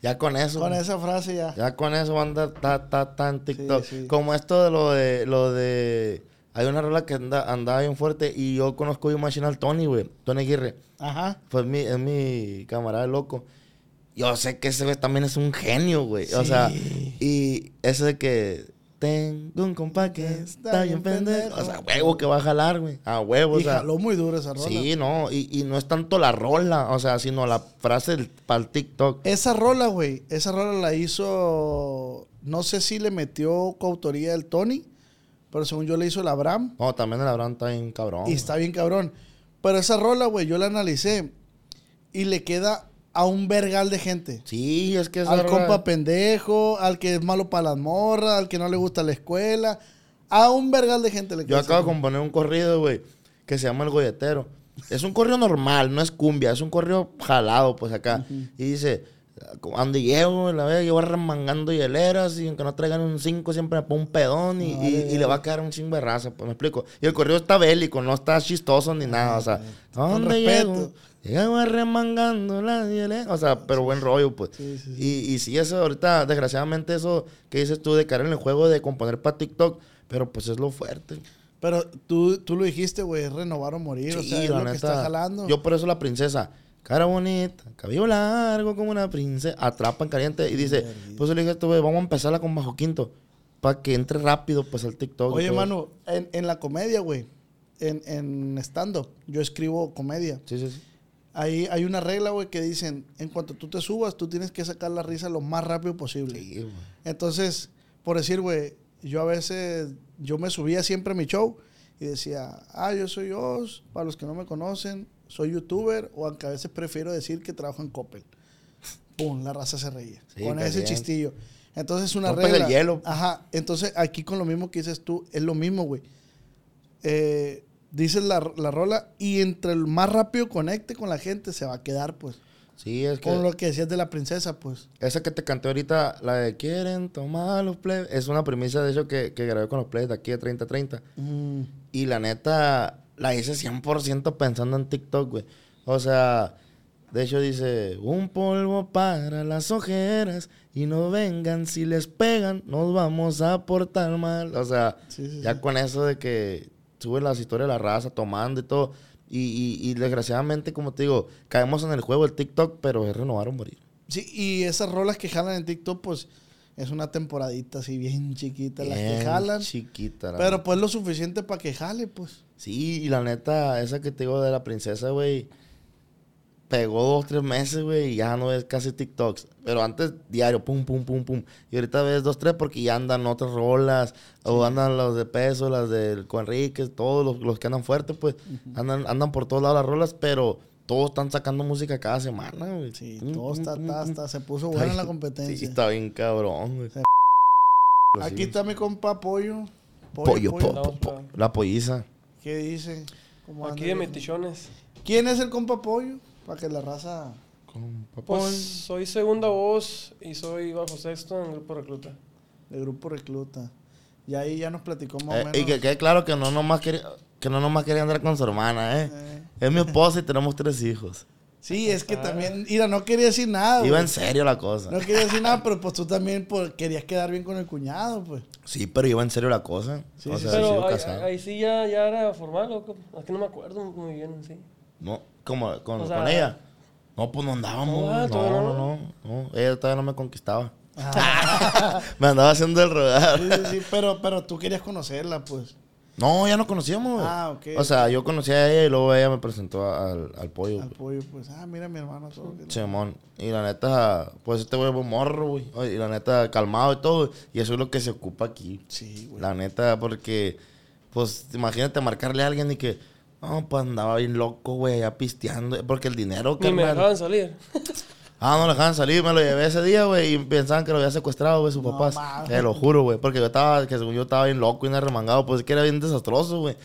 Ya con eso. Con esa frase ya. Ya con eso van a andar ta, ta, ta en TikTok. Sí, sí. Como esto de lo de, lo de... Hay una rola que anda, andaba bien fuerte y yo conozco a Machine al Tony, güey. Tony Aguirre. Ajá. Pues mi, es mi camarada loco. yo sé que ese güey también es un genio, güey. O sea, y eso de que tengo un compa que está bien pendejo. O sea, huevo que va a jalar, güey. A huevo, Y o sea. jaló muy duro esa rola. Sí, no, y, y no es tanto la rola, o sea, sino la frase para el TikTok. Esa rola, güey, esa rola la hizo, no sé si le metió coautoría el Tony, pero según yo le hizo el Abraham No, también el Abraham está bien cabrón. y está bien cabrón. Pero esa rola, güey, yo la analicé y le queda a un vergal de gente. Sí, es que esa Al compa pendejo, al que es malo para las morras, al que no le gusta la escuela. A un vergal de gente le Yo acabo de componer un corrido, güey, que se llama El Golletero. Es un corrido normal, no es cumbia, es un corrido jalado, pues acá. Y dice, cuando llego, la vez, llevo remangando hieleras y aunque no traigan un 5, siempre me pongo un pedón y, y- y le va a quedar un chingo de raza, pues me explico. Y el corrido está bélico, no está chistoso ni nada, o sea, ¿dónde respeto. llego? Llego remangando las hieleras, o sea, pero buen rollo, pues. Sí, sí, sí. Y, y sí, eso ahorita, desgraciadamente, eso que dices tú de caer en el juego de componer para TikTok, pero pues es lo fuerte. Pero tú, tú lo dijiste, güey, renovar o morir. o sea, es lo que está jalando. Yo por eso la princesa, cara bonita, cabello largo como una princesa, atrapa en caliente y dice, pues le dije a este vamos a empezarla con bajo quinto, para que entre rápido pues al TikTok. Oye, todo. mano, en, en la comedia, güey, en, en stand-up, yo escribo comedia. Sí, sí, sí. Ahí hay una regla, güey, que dicen, en cuanto tú te subas, tú tienes que sacar la risa lo más rápido posible. Sí, güey. Entonces, por decir, güey, yo a veces, yo me subía siempre a mi show y decía, ah, yo soy Oz, para los que no me conocen, soy youtuber, o aunque a veces prefiero decir que trabajo en Coppel. Pum, la raza se reía. Sí, con ese bien. chistillo. Entonces, una Rompes el regla. hielo. Ajá. Entonces, aquí con lo mismo que dices tú, es lo mismo, güey. Eh, dices la, la rola y entre el más rápido conecte con la gente, se va a quedar, pues. Sí, es que Con lo que decías de la princesa, pues. esa que te canté ahorita, la de quieren tomar los plebes, es una premisa de hecho que, que grabé con los plebes de aquí de 3030. Mm. Y la neta, la hice 100% pensando en TikTok, güey. O sea, de hecho dice, un polvo para las ojeras y no vengan, si les pegan, nos vamos a portar mal. O sea, Sí, sí, ya con eso de que sube las historias de la raza tomando y todo. Y, y- y desgraciadamente, como te digo, caemos en el juego del TikTok, pero es renovar o morir. Sí, y esas rolas que jalan en TikTok, pues es una temporadita así bien chiquita, las que jalan. Chiquita. la Pero pues lo suficiente para que jale, pues. Sí, y la neta, esa que te digo de la princesa, güey, pegó dos, tres meses, güey, y ya no ves casi TikToks. Pero antes, diario, pum, pum, pum, pum. Y ahorita ves dos, tres porque ya andan otras rolas, o andan los de peso, las del Conríquez, todos los, los que andan fuertes, pues, andan, andan por todos lados las rolas, pero todos están sacando música cada semana, güey. Sí, Pum, todo está, está, está- se puso buena la competencia. Sí, está bien cabrón, güey. Se- Pues Aquí sí. está mi compa Pollo. Pollo, po- po- la polliza. ¿Qué dice? ¿Cómo Aquí de metichones. ¿Quién es el compa Pollo? Para que la raza... Con Pues soy segunda voz y soy bajo sexto en el grupo recluta. de Grupo Recluta. Y ahí ya nos platicó más o Eh, menos. y que quede claro que no nomás quería, que no nomás quería andar con su hermana, ¿eh? Eh, Es mi esposa y tenemos tres hijos. Sí, es que también... Mira, no quería decir nada, Iba güey. en serio la cosa. No quería decir nada, pero pues tú también pues, querías quedar bien con el cuñado, pues. Sí, pero iba en serio la cosa. Sí, o sí, sea, Pero ahí, casado. ahí sí ya, ya era formal, ¿o cómo? Es que no me acuerdo muy bien, sí. No, como con, O sea, con ella. No, pues no andábamos. no, ah, No, no, no. no, no. Ella todavía no me conquistaba. <laughs> me andaba haciendo el rogar. Sí, sí, sí, pero, pero tú querías conocerla, pues. No, ya no conocíamos, güey. Ah, ok. O sea, yo conocí a ella y luego ella me presentó al, al pollo. Al güey. pollo, pues, ah, mira mi hermano. Todo, que. Simón. Y la neta, pues este güey es morro, güey. Y la neta, calmado y todo. Y eso es lo que se ocupa aquí. Sí, güey. La neta, porque, pues, imagínate marcarle a alguien y que, no, pues andaba bien loco, güey, ya pisteando. Porque el dinero, Ni me dejaban salir. <laughs> Ah, no le dejaban salir, me lo llevé ese día, güey, y pensaban que lo había secuestrado, güey, sus No papás. Te lo juro, güey, porque yo estaba, que según yo estaba bien loco y remangado, pues es que era bien desastroso, güey.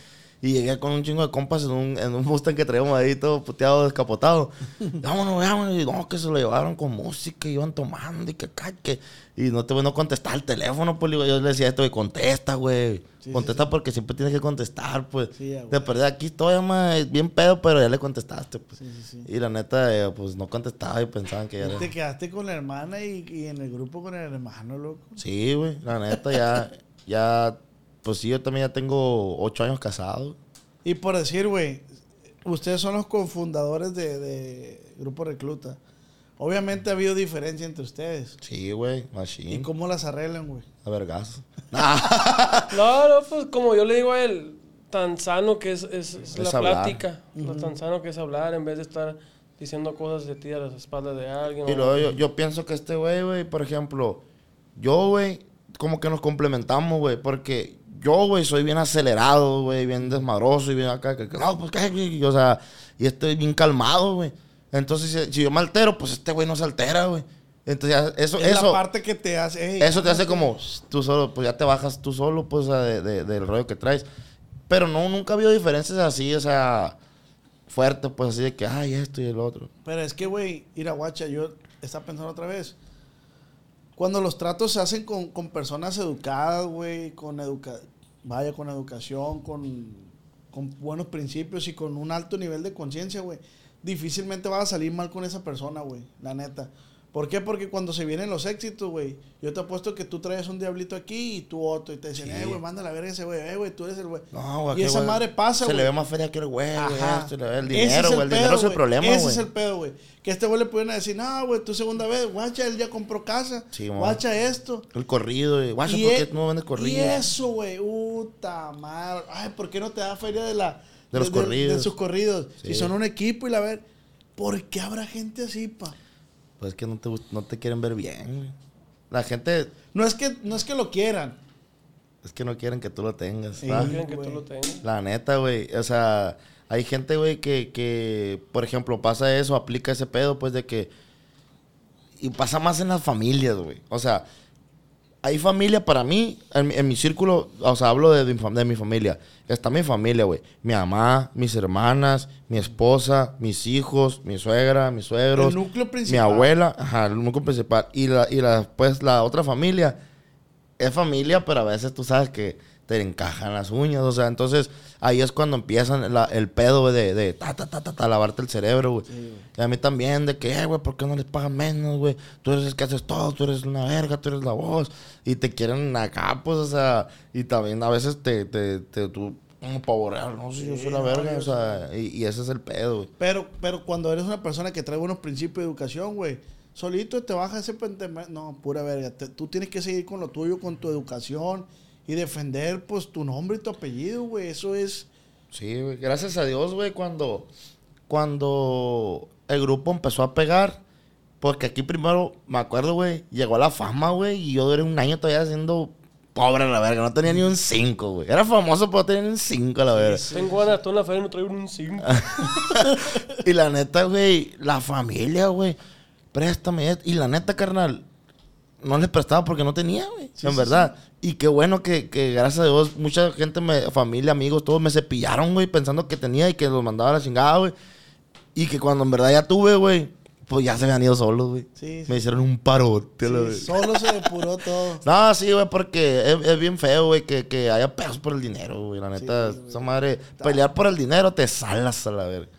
Y llegué con un chingo de compas en un, en un Mustang que traíamos ahí todo puteado, descapotado. <laughs> vámonos, vámonos. Y no, que se lo llevaron con música, y iban tomando y que ca- que. Y no te no contestar el teléfono, pues yo le decía esto, güey, contesta, güey. Sí, contesta porque siempre tienes que contestar, pues. Sí, a de huevo. perdida aquí estoy, ama, bien pedo, pero ya le contestaste, pues. Sí, sí, sí. Y la neta, eh, pues no contestaba y pensaban que ya era. Te quedaste con la hermana y, y en el grupo con el hermano, loco. Sí, güey, la neta, ya, <laughs> ya, pues sí, yo también ya tengo ocho años casado. Y por decir, güey, ustedes son los cofundadores de, de Grupo Recluta. Obviamente ha habido diferencia entre ustedes. Sí, güey, ¿Y machine. cómo las arreglan, güey? A vergas. <laughs> No, no, pues como yo le digo a él, tan sano que es, es- es Es la hablar. plática. Lo tan sano que es hablar en vez de estar diciendo cosas de ti a las espaldas de alguien. Y luego yo, yo pienso que este güey, güey, por ejemplo, yo, güey, como que nos complementamos, güey, porque yo, güey, soy bien acelerado, güey, bien desmadroso y bien acá, que, no, pues, ¿qué? Y, o sea, y estoy bien calmado, güey. Entonces, si, yo me altero, pues este güey no se altera, güey. Entonces, eso, Es eso, la parte que te hace. "Ey, eso te hace como tú solo, pues ya te bajas tú solo, pues, de- de- del rollo que traes. Pero no, nunca ha habido diferencias así, o sea, fuertes, pues así de que, ay, esto y el otro. Pero es que, güey, ir a guacha, yo estaba pensando otra vez. Cuando los tratos se hacen con, con personas educadas, güey, con educa vaya, con educación, con, con buenos principios y con un alto nivel de conciencia, güey, difícilmente vas a salir mal con esa persona, güey, la neta. ¿Por qué? Porque cuando se vienen los éxitos, güey, yo te apuesto que tú traes un diablito aquí y tú otro, y te dicen, Sí. eh, güey, manda la verga ese güey, eh, güey, tú eres el güey. No, güey. y esa madre pasa, Se güey. le ve más feria que el güey, güey. Ve El Ese dinero, es güey. El dinero es el güey. problema, Ese güey. es el pedo, güey. Que a este güey le pudieran decir, no, güey, tu segunda vez, guacha, él ya compró casa. Sí, guacha esto. El corrido, güey. Guacha, ¿por e- qué no vendes corrido? Y eso, güey, puta madre. Ay, ¿por qué no te da feria de la... De los corridos. De, sus corridos. Sí. Si son un equipo y la ver... ¿Por qué habrá gente así, pa? Pues es que no te, no te quieren ver bien. La gente No es que, no es que lo quieran. es que no quieren que tú lo tengas. No quieren que tú lo tengas. La neta, güey. O sea, hay gente, güey, que, que, por ejemplo, pasa eso, aplica ese pedo, pues, de que... Y pasa más en las familias, güey. O sea, hay familia para mí, en, mi- en mi círculo, o sea, hablo de, mi de mi familia. Está mi familia, güey. Mi mamá, mis hermanas, mi esposa, mis hijos, mi suegra, mis suegros. El núcleo Mi principal. abuela, ajá, el núcleo principal. Y la, y la, pues, la otra familia es familia, pero a veces tú sabes que te encajan las uñas, o sea, entonces ahí es cuando empiezan la- el pedo güey, de, de ta, ta, ta, ta, ta, lavarte el cerebro, güey. y a mí también, de que, eh, güey, ¿por qué no les pagan menos, güey? Tú eres el que haces todo, tú eres una verga, tú eres la voz. Y te quieren acá, pues, o sea, y también a veces te, te, te tú, como pavorear, no sé, yo soy la verga, o sea, y, y ese es el pedo, güey. Pero, pero cuando eres una persona que trae buenos principios de educación, güey, solito te baja ese pente... No, pura verga. Te- tú tienes que seguir con lo tuyo, con tu educación y defender, pues, tu nombre y tu apellido, güey. Eso es... Sí, güey. Gracias a Dios, güey, cuando, cuando el grupo empezó a pegar. Porque aquí primero, me acuerdo, güey, llegó la fama, güey, y yo duré un año todavía siendo pobre a la verga. No tenía ni un 5, güey. Era famoso, pero no tenía ni un 5 a la verga. Tengo ganas de estar en la feria y me traigo un 5. <laughs> Y la neta, güey, la familia, güey, préstame. Y la neta, carnal, no les prestaba porque no tenía, güey. Sí, en sí, verdad. Y qué bueno que, que, gracias a Dios, mucha gente, me, familia, amigos, todos me cepillaron, güey, pensando que tenía y que los mandaba a la chingada, güey. Y que cuando en verdad ya tuve, güey, pues ya se habían ido solos, güey. Sí, sí. Me hicieron un parote, la Sí, solo se depuró todo. <laughs> No, sí, güey, porque es, es bien feo, güey, que, que haya pedos por el dinero, güey. La neta, güey. esa madre, pelear por el dinero te salas a la verga.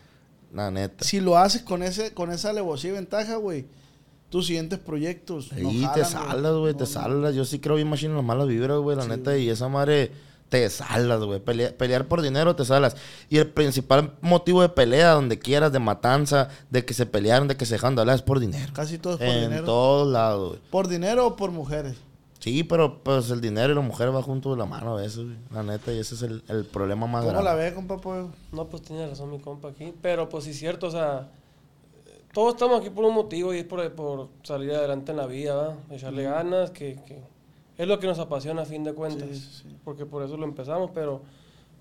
La neta. Si lo haces con ese con esa alevosía y ventaja, güey, tus siguientes proyectos Sí, jalan, te salas, güey, te salas. Yo sí creo bien machine en las malas vibras, güey, la neta. Y esa madre te salas, güey. Pelea- pelear por dinero te salas. Y el principal motivo de pelea, donde quieras, de matanza, de que se pelearon, de que se dejaron de hablar, es por dinero. Casi todo es por en dinero. todos lados, güey. ¿Por dinero o por mujeres? Sí, pero pues el dinero y la mujer va junto de la mano a veces, güey. La neta, y ese es el, el problema más ¿Cómo grande. la ve, compa? Pues? No, pues tiene razón mi compa aquí. Pero pues sí es cierto, o sea, todos estamos aquí por un motivo y es por, por salir adelante en la vida, ¿va? Echarle ganas, que, que es lo que nos apasiona a fin de cuentas. Sí, sí, sí. Porque por eso lo empezamos, pero,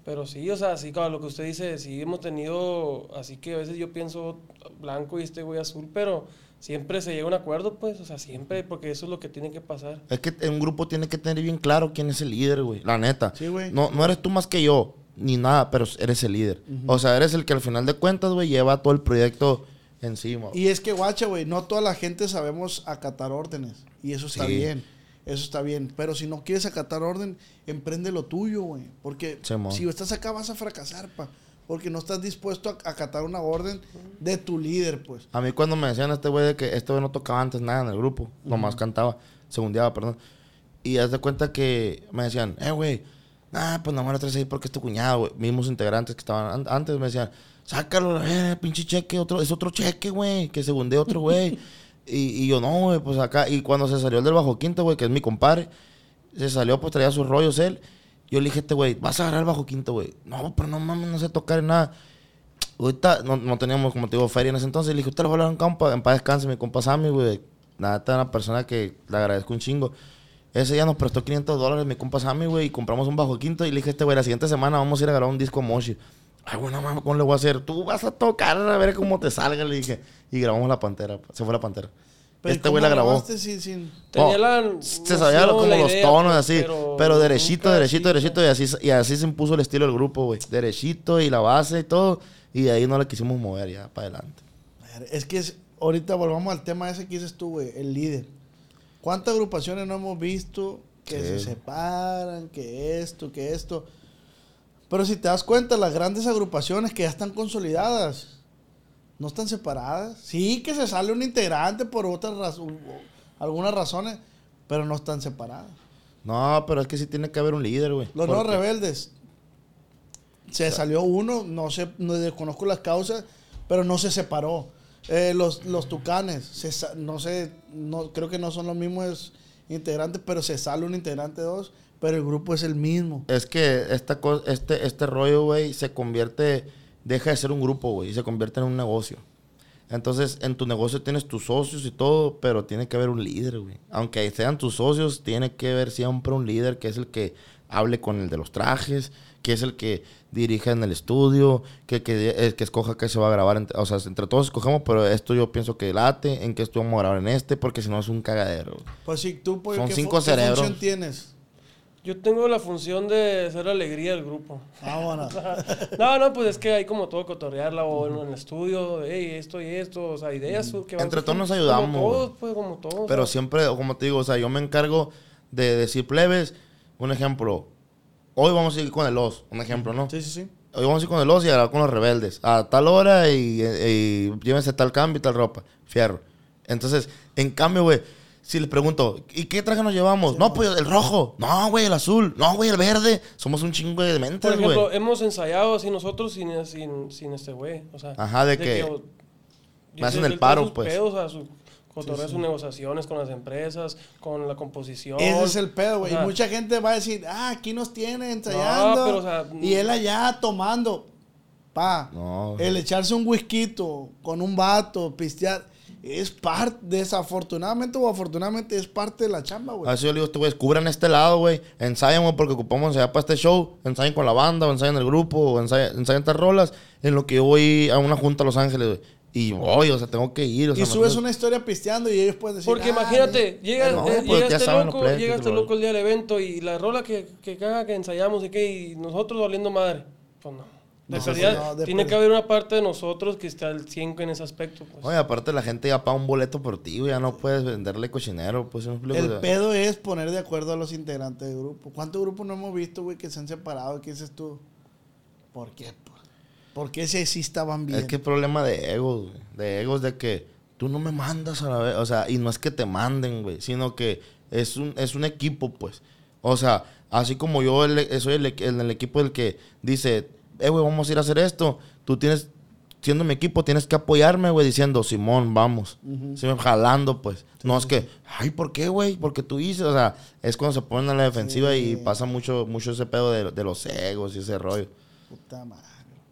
pero sí, o sea, sí, claro, lo que usted dice, sí hemos tenido, así que a veces yo pienso blanco y este güey azul, pero siempre se llega a un acuerdo, pues, o sea, siempre, porque eso es lo que tiene que pasar. Es que un grupo tiene que tener bien claro quién es el líder, güey. La neta. Sí, güey. No, no eres tú más que yo, ni nada, pero eres el líder. O sea, eres el que al final de cuentas, güey, lleva todo el proyecto encima. Y es que, guacha, güey, no toda la gente sabemos acatar órdenes. Y eso está Sí. bien. Eso está bien. Pero si no quieres acatar orden, emprende lo tuyo, güey. Porque Simón. si estás acá vas a fracasar, pa. Porque no estás dispuesto a acatar una orden de tu líder, pues. A mí cuando me decían a este güey de que este güey no tocaba antes nada en el grupo, nomás cantaba, segundeaba, perdón. Y haz de cuenta que me decían, eh, güey, Ah, pues nomás lo traes ahí porque es tu cuñado, güey. Mismos integrantes que estaban an- antes me decían, sácalo, eh, pinche cheque, otro, es otro cheque, güey, que se hunde otro, güey. <laughs> y, y yo, no, güey, pues acá. Y cuando se salió el del bajo quinto, güey, que es mi compadre, se salió, pues traía sus rollos él. Yo le dije, este güey, vas a agarrar el bajo quinto, güey. No, pero no mames, no sé tocar en nada. Ahorita no, no teníamos, como te digo, feria en ese entonces. Le dije, usted lo va a hablar en campo, en paz descanse, mi compa Sammy, güey. Nada, está una persona que le agradezco un chingo. Ese día nos prestó 500 dólares mi compa Sammy, güey, y compramos un bajo quinto. Y le dije, este güey, la siguiente semana vamos a ir a grabar un disco a Moshi. Ay, güey, no mames, ¿cómo le voy a hacer? Tú vas a tocar a ver cómo te salga, le dije. Y grabamos la pantera. Se fue la pantera. Pero este ¿cómo güey la grabó. sin- sin- Tenía No, la se sabía como la los idea, tonos así, pero, derechito, derechito, derechito, y así, y así se impuso el estilo del grupo, güey. Derechito y la base y todo, y de ahí no la quisimos mover ya para adelante. Es que es- ahorita volvamos al tema ese que dices tú, güey, el líder. ¿Cuántas agrupaciones no hemos visto que Sí. se separan, que esto, que esto? Pero si te das cuenta, las grandes agrupaciones que ya están consolidadas, no están separadas. Sí que se sale un integrante por otras razones, algunas razones, pero no están separadas. No, pero es que sí tiene que haber un líder, güey. Los nuevos rebeldes. Se salió uno, no sé, no desconozco las causas, pero no se separó. Eh, los, los tucanes, se no sé, no, creo que no son los mismos integrantes, pero se sale un integrante dos, pero el grupo es el mismo. Es que esta este, este rollo, güey, se convierte, deja de ser un grupo, güey, y se convierte en un negocio. Entonces, en tu negocio tienes tus socios y todo, pero tiene que haber un líder, güey. Aunque sean tus socios, tiene que haber siempre un líder que es el que hable con el de los trajes, que es el que dirija en el estudio, que, que, el que escoja qué se va a grabar. entre- o sea, entre todos escogemos, pero esto yo pienso que late, en qué esto vamos a grabar en este, porque si no es un cagadero. Pues si tú, pues, Son ¿qué cinco fu- qué cerebros. función tienes? Yo tengo la función de ser la alegría del grupo. Ah, bueno. <laughs> No, no, pues es que hay como todo cotorrearla o en, el estudio, hey, esto y esto, o sea, ideas que van Entre todos nos ayudamos, Como todos, pues, como todos. Pero o sea. siempre, como te digo, o sea, yo me encargo de decir plebes. Un ejemplo, hoy vamos a ir con el OS, un ejemplo, ¿no? Sí, sí, sí. Hoy vamos a ir con el OS y grabar con los rebeldes. A tal hora y, y llévense tal cambio y tal ropa. Fierro. Entonces, en cambio, güey, si les pregunto, ¿y qué traje nos llevamos? no, pues el rojo. No, güey, el azul. No, güey, el verde. Somos un chingo de Por mentes, ejemplo, güey. hemos ensayado así nosotros sin, sin, sin este güey. O sea, Ajá, de que o- me hacen el paro, pues. pedos, a su, cotorrea sus negociaciones con las empresas, con la composición. Ese es el pedo, güey. O sea, y mucha gente va a decir, ah, aquí nos tiene ensayando. pero, o sea, y él allá tomando. Pa, No. el echarse un whisky con un vato, pistear, es parte, desafortunadamente o afortunadamente, es parte de la chamba, güey. Así yo le digo, a este güey, cubran este lado, güey. Ensayen, güey, porque ocupamos ensayar para este show. Ensayen con la banda, o ensayen el grupo, o ensayen, ensayen estas rolas. En lo que yo voy a una junta a Los Ángeles, güey. Y voy, o sea, tengo que ir. O sea, y subes una historia pisteando y ellos pueden decir. Porque "Ah, imagínate, llega, no, eh, pues llega este loco, llega este te lo- loco el día del evento y la rola que, que caga, que ensayamos y que y nosotros valiendo madre. Pues no. De No, de tiene que haber una parte de nosotros que esté al 100 en ese aspecto. Pues. Oye, aparte la gente ya paga un boleto por ti, güey. Ya no puedes venderle cochinero, pues. El sea, pedo es poner de acuerdo a los integrantes del grupo. ¿Cuántos grupos no hemos visto, güey, que se han separado? ¿Qué dices tú? ¿Por qué? Po? ¿Por qué si sí estaban bien? Es que problema de egos, güey. De egos de que tú no me mandas a la vez. O sea, y no es que te manden, güey. Sino que es un, es un equipo, pues. O sea, así como yo el- soy el, el, el equipo del que dice, eh, güey, vamos a ir a hacer esto. Tú tienes, siendo mi equipo, tienes que apoyarme, güey, diciendo, Simón, vamos. Sí, jalando, pues. no es que, ay, ¿por qué, güey? Porque tú dices, o sea, es cuando se ponen a la defensiva y pasa mucho, mucho ese pedo de, de los egos y ese rollo. Puta madre.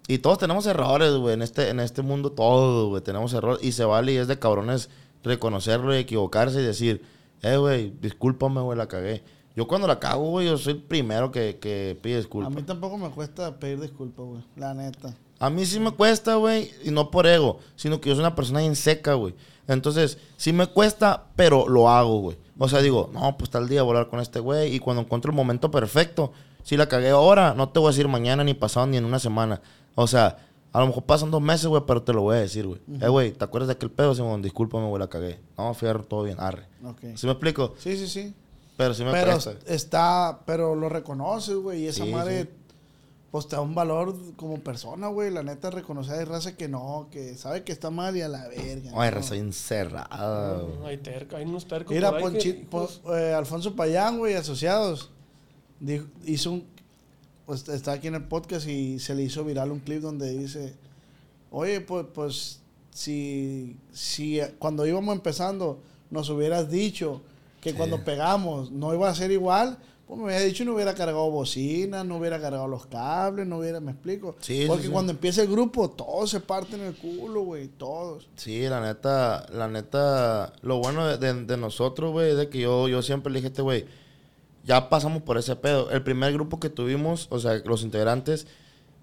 Y todos tenemos errores, güey. En este, en este mundo todo, güey. Tenemos errores. Y se vale y es de cabrones reconocerlo y equivocarse y decir, eh, güey, discúlpame, güey, la cagué. Yo cuando la cago, güey, yo soy el primero que, que pide A disculpas. mí tampoco me cuesta pedir disculpas, güey. La neta. A mí sí me cuesta, güey, y no por ego, sino que yo soy una persona bien seca, güey. Entonces, sí me cuesta, pero lo hago, güey. O sea, digo, no, pues tal día voy a hablar con este güey y cuando encuentro el momento perfecto, si la cagué ahora, no te voy a decir mañana, ni pasado, ni en una semana. O sea, a lo mejor pasan dos meses, güey, pero te lo voy a decir, güey. Eh, güey, ¿te acuerdas de aquel pedo, Simón? Discúlpame, güey, la cagué. No, fierro, todo bien, arre. Ok. ¿Sí me explico? Sí, sí, sí. Pero sí me Pero está, pero lo reconoces, güey. Y esa Sí, madre, sí. pues te da un valor como persona, güey. La neta, reconocer hay raza que no, que sabe que está mal y a la verga. Ay, ¿no? raza encerrada, güey. Hay terca, hay unos tercos. Mira, por ahí que, Ponchi- hijos, Pon- eh, Alfonso Payán, güey, asociados, dijo- hizo un pues está aquí en el podcast y se le hizo viral un clip donde dice, oye, pues, pues si, si cuando íbamos empezando nos hubieras dicho que cuando pegamos no iba a ser igual, pues me hubiera dicho no hubiera cargado bocina, no hubiera cargado los cables, no hubiera, me explico. Sí, sí, Porque sí. cuando empieza el grupo, todos se parten el culo, güey, todos. Sí, la neta, la neta, lo bueno de, de- de nosotros, güey, es de que yo, yo siempre le dije a este güey, ya pasamos por ese pedo. El primer grupo que tuvimos, o sea, los integrantes,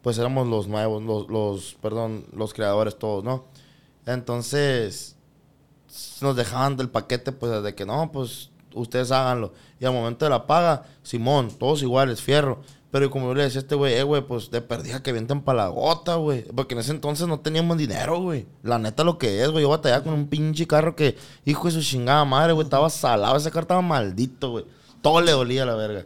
pues éramos los nuevos, los, los perdón, los creadores todos, ¿no? Entonces, nos dejaban del paquete, pues, de que no, pues, ustedes háganlo. Y al momento de la paga, Simón, todos iguales, fierro. Pero como yo le decía a este güey, eh, güey, pues de perdida que vienten para la gota, güey. Porque en ese entonces no teníamos dinero, güey. La neta lo que es, güey. Yo batallaba con un pinche carro que, hijo de su chingada madre, güey, estaba salado. Ese carro estaba maldito, güey. Todo le dolía la verga.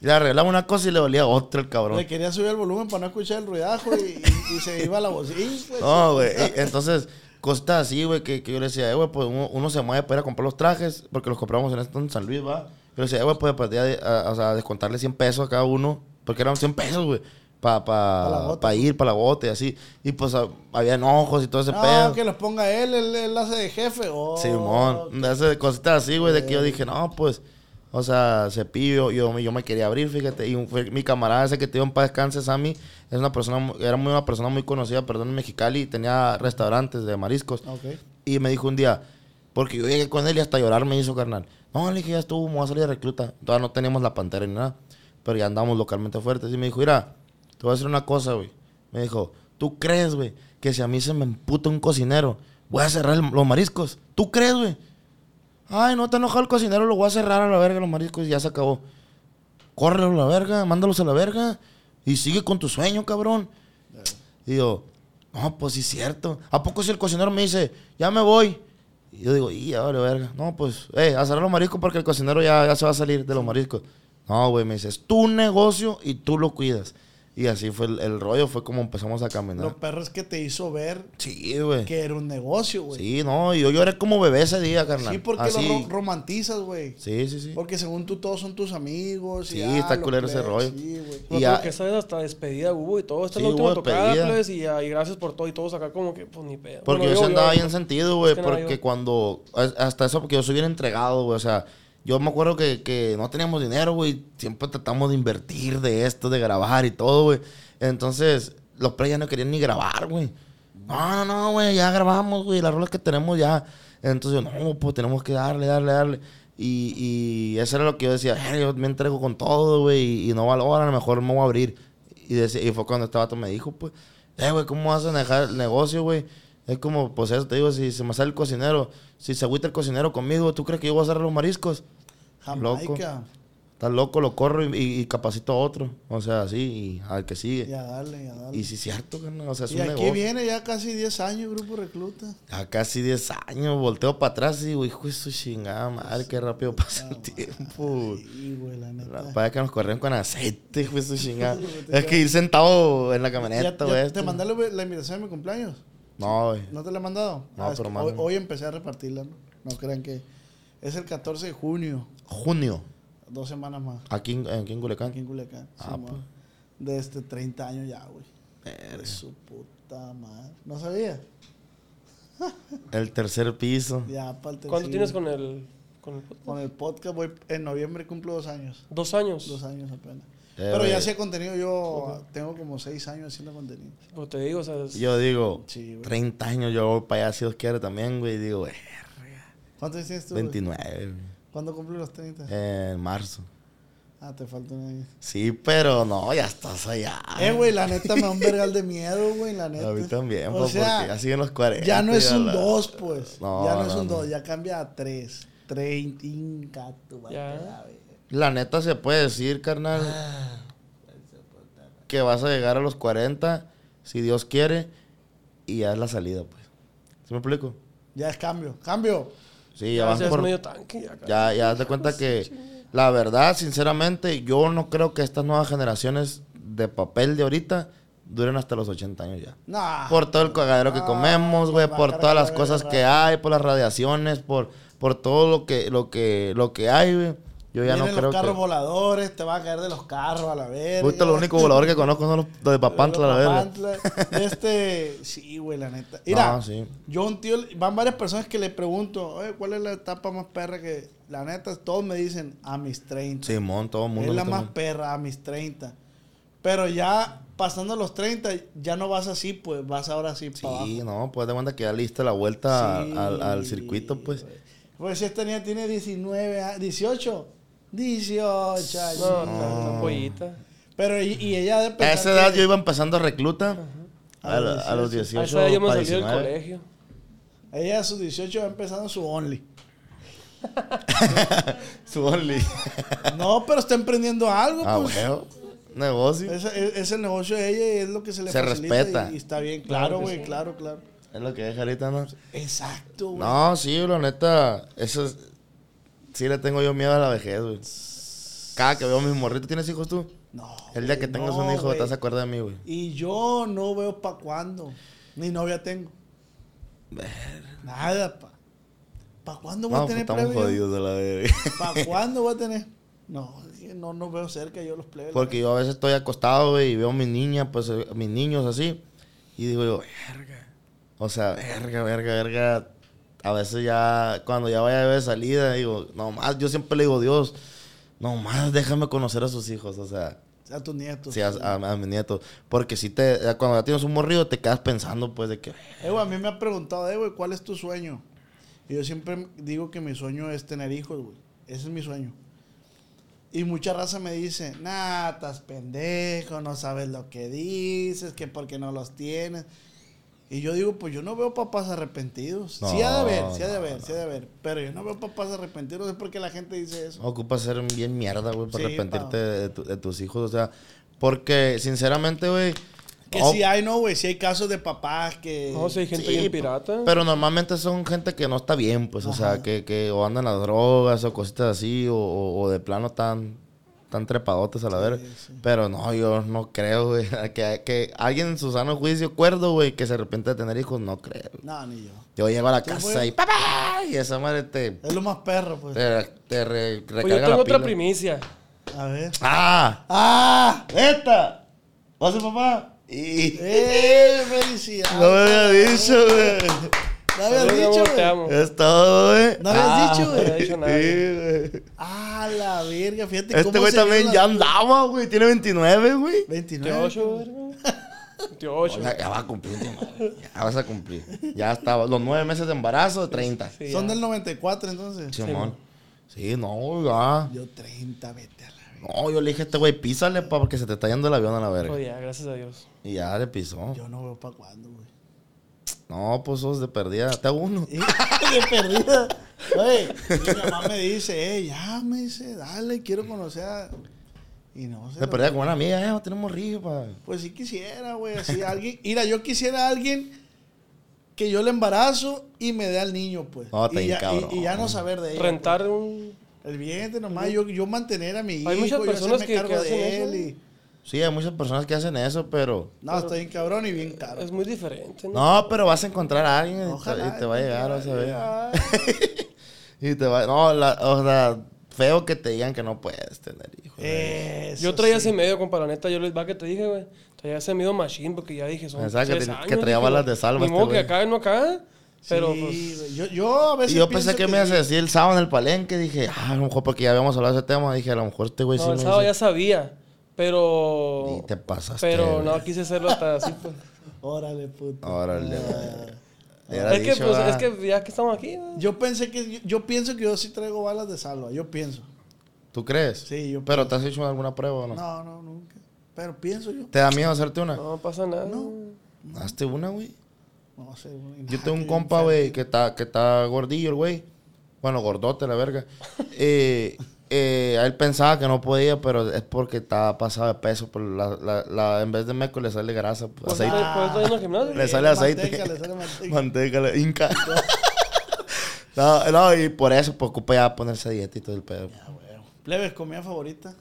Le arreglaba una cosa y le dolía otra el cabrón. Le quería subir el volumen para no escuchar el ruidajo y, y- y se iba la bocina. pues. No, güey. Entonces, cosas así, güey, que, que yo le decía, eh, güey, pues uno, uno se mueve para ir a comprar los trajes, porque los compramos en este en San Luis, va. Yo le decía, eh, güey, pues podía de- a- descontarle 100 pesos a cada uno, porque eran 100 pesos, güey, para Pa pa, ir, para la gota y así. Y pues a- había enojos y todo ese No, pedo. que los ponga él, él, él hace de jefe. Oh, Simón, de esas cositas así, güey, de que yo dije, no, pues, o sea, Cepillo, yo, yo me quería abrir, fíjate, y un- fue mi camarada ese que te dio en paz descanse, Sammy, es una persona, era muy una persona muy conocida, perdón, en Mexicali, y tenía restaurantes de mariscos. Y me dijo un día, porque yo llegué con él y hasta llorar me hizo carnal. No, le dije, ya estuvo, me voy a salir de recluta. Todavía no teníamos la pantera ni nada, pero ya andamos localmente fuertes. Y me dijo, mira, te voy a decir una cosa, güey. Me dijo, ¿tú crees, güey, que si a mí se me emputa un cocinero, voy a cerrar el- los mariscos? ¿Tú crees, güey? Ay, no te enojado el cocinero, lo voy a cerrar a la verga los mariscos y ya se acabó. Córrelo a la verga, mándalos a la verga y sigue con tu sueño, cabrón. Y digo, no, pues sí es cierto. ¿A poco si el cocinero me dice, ya me voy? Y yo digo, y vale verga. No, pues, eh, a cerrar los mariscos porque el cocinero ya, ya se va a salir de los mariscos. No, güey, me dice, es tu negocio y tú lo cuidas. Y así fue el, el rollo, fue como empezamos a caminar. Lo perro es que te hizo ver Sí, güey. que era un negocio, güey. Sí, no, y yo lloré como bebé ese día, carnal. Sí, porque Así. lo ro- romantizas, güey. Sí, sí, sí. Porque según tú todos son tus amigos. Sí, y, ah, está los culero ese rollo. Sí, güey. No, Y ya- pero que esa vez hasta despedida hubo y todo. Esta Sí, es la última tocada, plebes, y, y gracias por todo. Y todos acá como que, pues ni pedo. Porque Bueno, yo, sí andaba yo- bien sentido, güey. Porque yo. cuando. Hasta eso, porque yo soy bien entregado, güey. O sea, yo me acuerdo que, que no teníamos dinero, güey. Siempre tratamos de invertir de esto, de grabar y todo, güey. Entonces, los pre ya no querían ni grabar, güey. No, no, no, güey. Ya grabamos, güey. Las rolas que tenemos ya. Entonces, no, pues tenemos que darle, darle, darle. Y, y eso era lo que yo decía. "Eh, yo me entrego con todo, güey. Y, no valoran, a lo mejor me voy a abrir. Y, decía- y fue cuando este vato me dijo, pues, eh, güey, ¿cómo vas a dejar el negocio, güey? Es como, pues eso te digo, si se me sale el cocinero, si se agüita el cocinero conmigo, ¿tú crees que yo voy a cerrar los mariscos? Jamaica. Estás loco, lo corro y, y- y capacito a otro. O sea, así, y al que sigue. Y a darle, y a darle. Y sí, es cierto, carnal, o sea, es Y un aquí negocio. viene ya casi 10 años Grupo Recluta. A casi 10 años, volteo para atrás y digo, hijo de su chingada madre, qué rápido pasa el tiempo. Sí, güey, la neta. La- Para que nos corrieron con aceite, hijo de su <laughs> chingada. es que ir sentado en la ¿Ya, camioneta, ya güey. te mandé la, invitación de mi cumpleaños? No, güey. ¿No te la he mandado? No, es pero hoy, hoy empecé a repartirla, ¿no? No crean que... Es el 14 de junio, Junio, dos semanas más, aquí en, aquí en Culiacán. aquí en Culiacán. Ah, Simón. pues. De este 30 años ya, güey. De su puta madre. ¿No sabía? <laughs> El tercer piso. Ya, para el ¿Cuánto sí. tienes con el, con el podcast? Con el podcast, voy, en noviembre cumplo dos años. Dos años. Dos años apenas. Eh, Pero ya güey. hacía contenido, yo tengo como seis años haciendo contenido. Pues te digo, o sea, es- Yo digo, Sí, güey. 30 años yo voy para allá si Dios quiere también, güey. y Digo, güey, ¿Cuántos años tienes tú? güey? 29, güey. ¿Cuándo cumples los 30? En marzo. Ah, te falta un año. Sí, pero no, ya estás allá. Eh, güey, la neta me da un vergal de miedo, güey, la neta. A mí también, O pues, sea, porque ya siguen los 40. Ya no es un la- 2, pues. No, ya no, es no, un no. 2, ya cambia a 3. 30, tu madre, Ya. La neta se puede decir, carnal, Ah. que vas a llegar a los 40, si Dios quiere, y ya es la salida, pues. ¿Sí me explico? Ya es cambio. Cambio. Sí, ya, ya, vas por... medio tanque. Ya, Ya, ya haz de cuenta que la verdad, sinceramente, yo no creo que estas nuevas generaciones de papel de ahorita duren hasta los 80 años ya. Nah. Por todo el cagadero que Ah, comemos, güey, por todas las la cosas que hay, por las radiaciones, por, por todo lo que, lo que, lo que hay, güey. Yo ya no Vienen creo los carros que... voladores, te va a caer de los carros a la verga. Puta, lo único volador que conozco son los, los de Papantla, la verga. Este, sí, güey, la neta. Mira, No, sí. yo un tío, van varias personas que le pregunto, oye, ¿cuál es la etapa más perra que... La neta, todos me dicen, a mis 30. Simón, todo el mundo. es la más perra, a mis 30. Pero ya pasando los 30, ya no vas así, pues vas ahora así para. Sí, no, pues de cuenta que ya le diste la vuelta Sí, al, al circuito, pues. Pues si esta niña tiene 19, a- 18. 18 años. No, no, no, pollita. Pero y, y ella de A esa edad yo iba empezando recluta. A A, los a los 18. 18. A esa edad yo me para salí del 19. colegio. Ella a sus 18 va empezando su Only. <laughs> Su only. No, pero está emprendiendo algo, ah, pues. bueno. Negocio. Es, es- es el negocio de ella y es lo que se le Se facilita respeta. Y, y está bien, Claro güey, sí. claro, claro. Es lo que deja ahorita, ¿no? Exacto, güey. No, sí, la neta. Eso es. Sí le tengo yo miedo a la vejez, güey. Cada que veo a mis morritos, ¿tienes hijos tú? No, El día que tengas no, un hijo, güey. te vas a acordar de mí, güey. Y yo no veo pa' cuándo. Ni novia tengo. Nada, pa. ¿Pa cuándo voy No, a pues tener estamos plebe yo? jodidos de la verga. <laughs> ¿Pa cuándo voy a tener? No, no, no veo cerca yo los plebes. Porque yo a veces estoy acostado, güey, y veo a mi niña, pues, eh, a mis niños así. Y digo yo, verga. O sea, verga, verga, verga. A veces ya, cuando ya vaya a ver salida, digo, no más, yo siempre le digo, Dios, no más, déjame conocer a sus hijos, o sea, A tus nietos. sí, a, a, a mis nietos. Porque si te, cuando ya tienes un morrido, te quedas pensando, pues, de que, Eh, güey, a mí me ha preguntado, eh, güey, ¿cuál es tu sueño? Y yo siempre digo que mi sueño es tener hijos, güey. Ese es mi sueño. Y mucha raza me dice, nah, estás pendejo, no sabes lo que dices, que porque no los tienes. Y yo digo, pues yo no veo papás arrepentidos. sí ha de haber, sí ha de No, haber, sí ha de haber. Pero yo no veo papás arrepentidos, es porque la gente dice eso. ocupas ser bien mierda, güey, para Sí, arrepentirte pa. de, tu- de tus hijos, o sea, porque, sinceramente, güey, Que oh, sí hay, no, güey, sí hay casos de papás que... No, si hay gente Sí, bien pirata. Pero normalmente son gente que no está bien, pues, o sea, que, que o andan las drogas o cositas así, o, o- o de plano tan, tan trepadotes a la verga. Pero no, yo no creo, güey, <laughs> que, que alguien en su sano juicio cuerdo, güey, que se arrepiente de tener hijos, no creo. No, ni yo. Yo llego a la ¿Tú, casa y ¡papá! Y esa madre te, Es lo más perro, pues. te, te re- Pues recarga yo tengo la otra pila. primicia. A ver. ¡Ah! ¡Ah! ¡Esta! ¿Vas a papá? Y... ¡Eh! ¡Felicidades! <laughs> No me había dicho, güey. No habías dicho, güey. amo. Es todo, güey. No habías Ah, dicho, No había güey. dicho nada. Sí, güey. Ah, la verga, fíjate Este cómo güey se también ya andaba, güey. Tiene 29, güey. 29. 28, verga. 28. Ya, ya va a cumplir, tío. Ya vas a cumplir. Ya estaba. Los nueve meses de embarazo de 30. Sí, Son ya. del 94, entonces. Simón. Sí, no, ya. Yo 30, vete a la verga. No, yo le dije a este güey, písale, pa, porque se te está yendo el avión a la verga. Oh, ya, gracias a Dios. Y ya le pisó. Yo no veo para cuándo, güey. No, pues sos de perdida. Te hago uno. <laughs> De perdida. Oye, y mi mamá me dice, eh, ya, me dice, dale, quiero conocer a... Y no sé. De perdida con una amiga, eh, tenemos río, pa. Pues sí quisiera, güey, así alguien... Mira, yo quisiera a alguien que yo le embarazo y me dé al niño, pues. No, y, ya, cabrón. y, y ya no saber de ella. Rentar un. pues. El vientre nomás, yo, yo mantener a mi hijo, Hay muchas yo personas hacerme que- cargo que hacen de él eso. y... Sí, hay muchas personas que hacen eso, pero. No, está bien cabrón y bien caro. Es muy diferente, ¿no? No, pero vas a encontrar a alguien y te- Ojalá. y te, va a llegar, vas a ver. Y te va. No, la, o sea, feo que te digan que no puedes tener hijos. Eso Yo traía sí. ese medio, compa, la neta, yo les va que te dije, güey. Traía ese medio machine porque ya dije, son Pensaba que años. que traía balas de salva Ni este modo que acá no acá. Pero Sí, pues. güey. yo, yo a veces Y yo pensé pienso que me ibas a sí. decir el sábado en el palenque. Dije, ah, a lo mejor porque ya habíamos hablado de ese tema. Dije, a lo mejor este güey sí No, el me sábado ya sabía. Pero. Y te pasaste. Pero no quise hacerlo hasta así, pues. <laughs> Órale, puto. Órale, Ah. Es que, dicho, pues, ah. es que ya que estamos aquí, güey. Yo pensé que... Yo, yo pienso que yo sí traigo balas de salva. Yo pienso. ¿Tú crees? Sí, yo ¿Pero te has hecho alguna prueba o no? No, no, nunca. Pero pienso yo. ¿Te da miedo hacerte una? No pasa nada. No. Hazte una, güey. No sé. güey, Yo <laughs> tengo un compa, güey, que está, que está gordillo el güey. Bueno, gordote, la verga. <laughs> Eh, eh, él pensaba que no podía, pero es porque estaba pasado de peso. Por la, la, la- en vez de meco le sale grasa, pues, Pues aceite. está- pues. Le sale aceite. Manteca, le sale manteca. Manteca, le inca. <laughs> no, no, y por eso, pues ocupa ya ponerse dieta y todo el pedo. Plebes, comida favorita.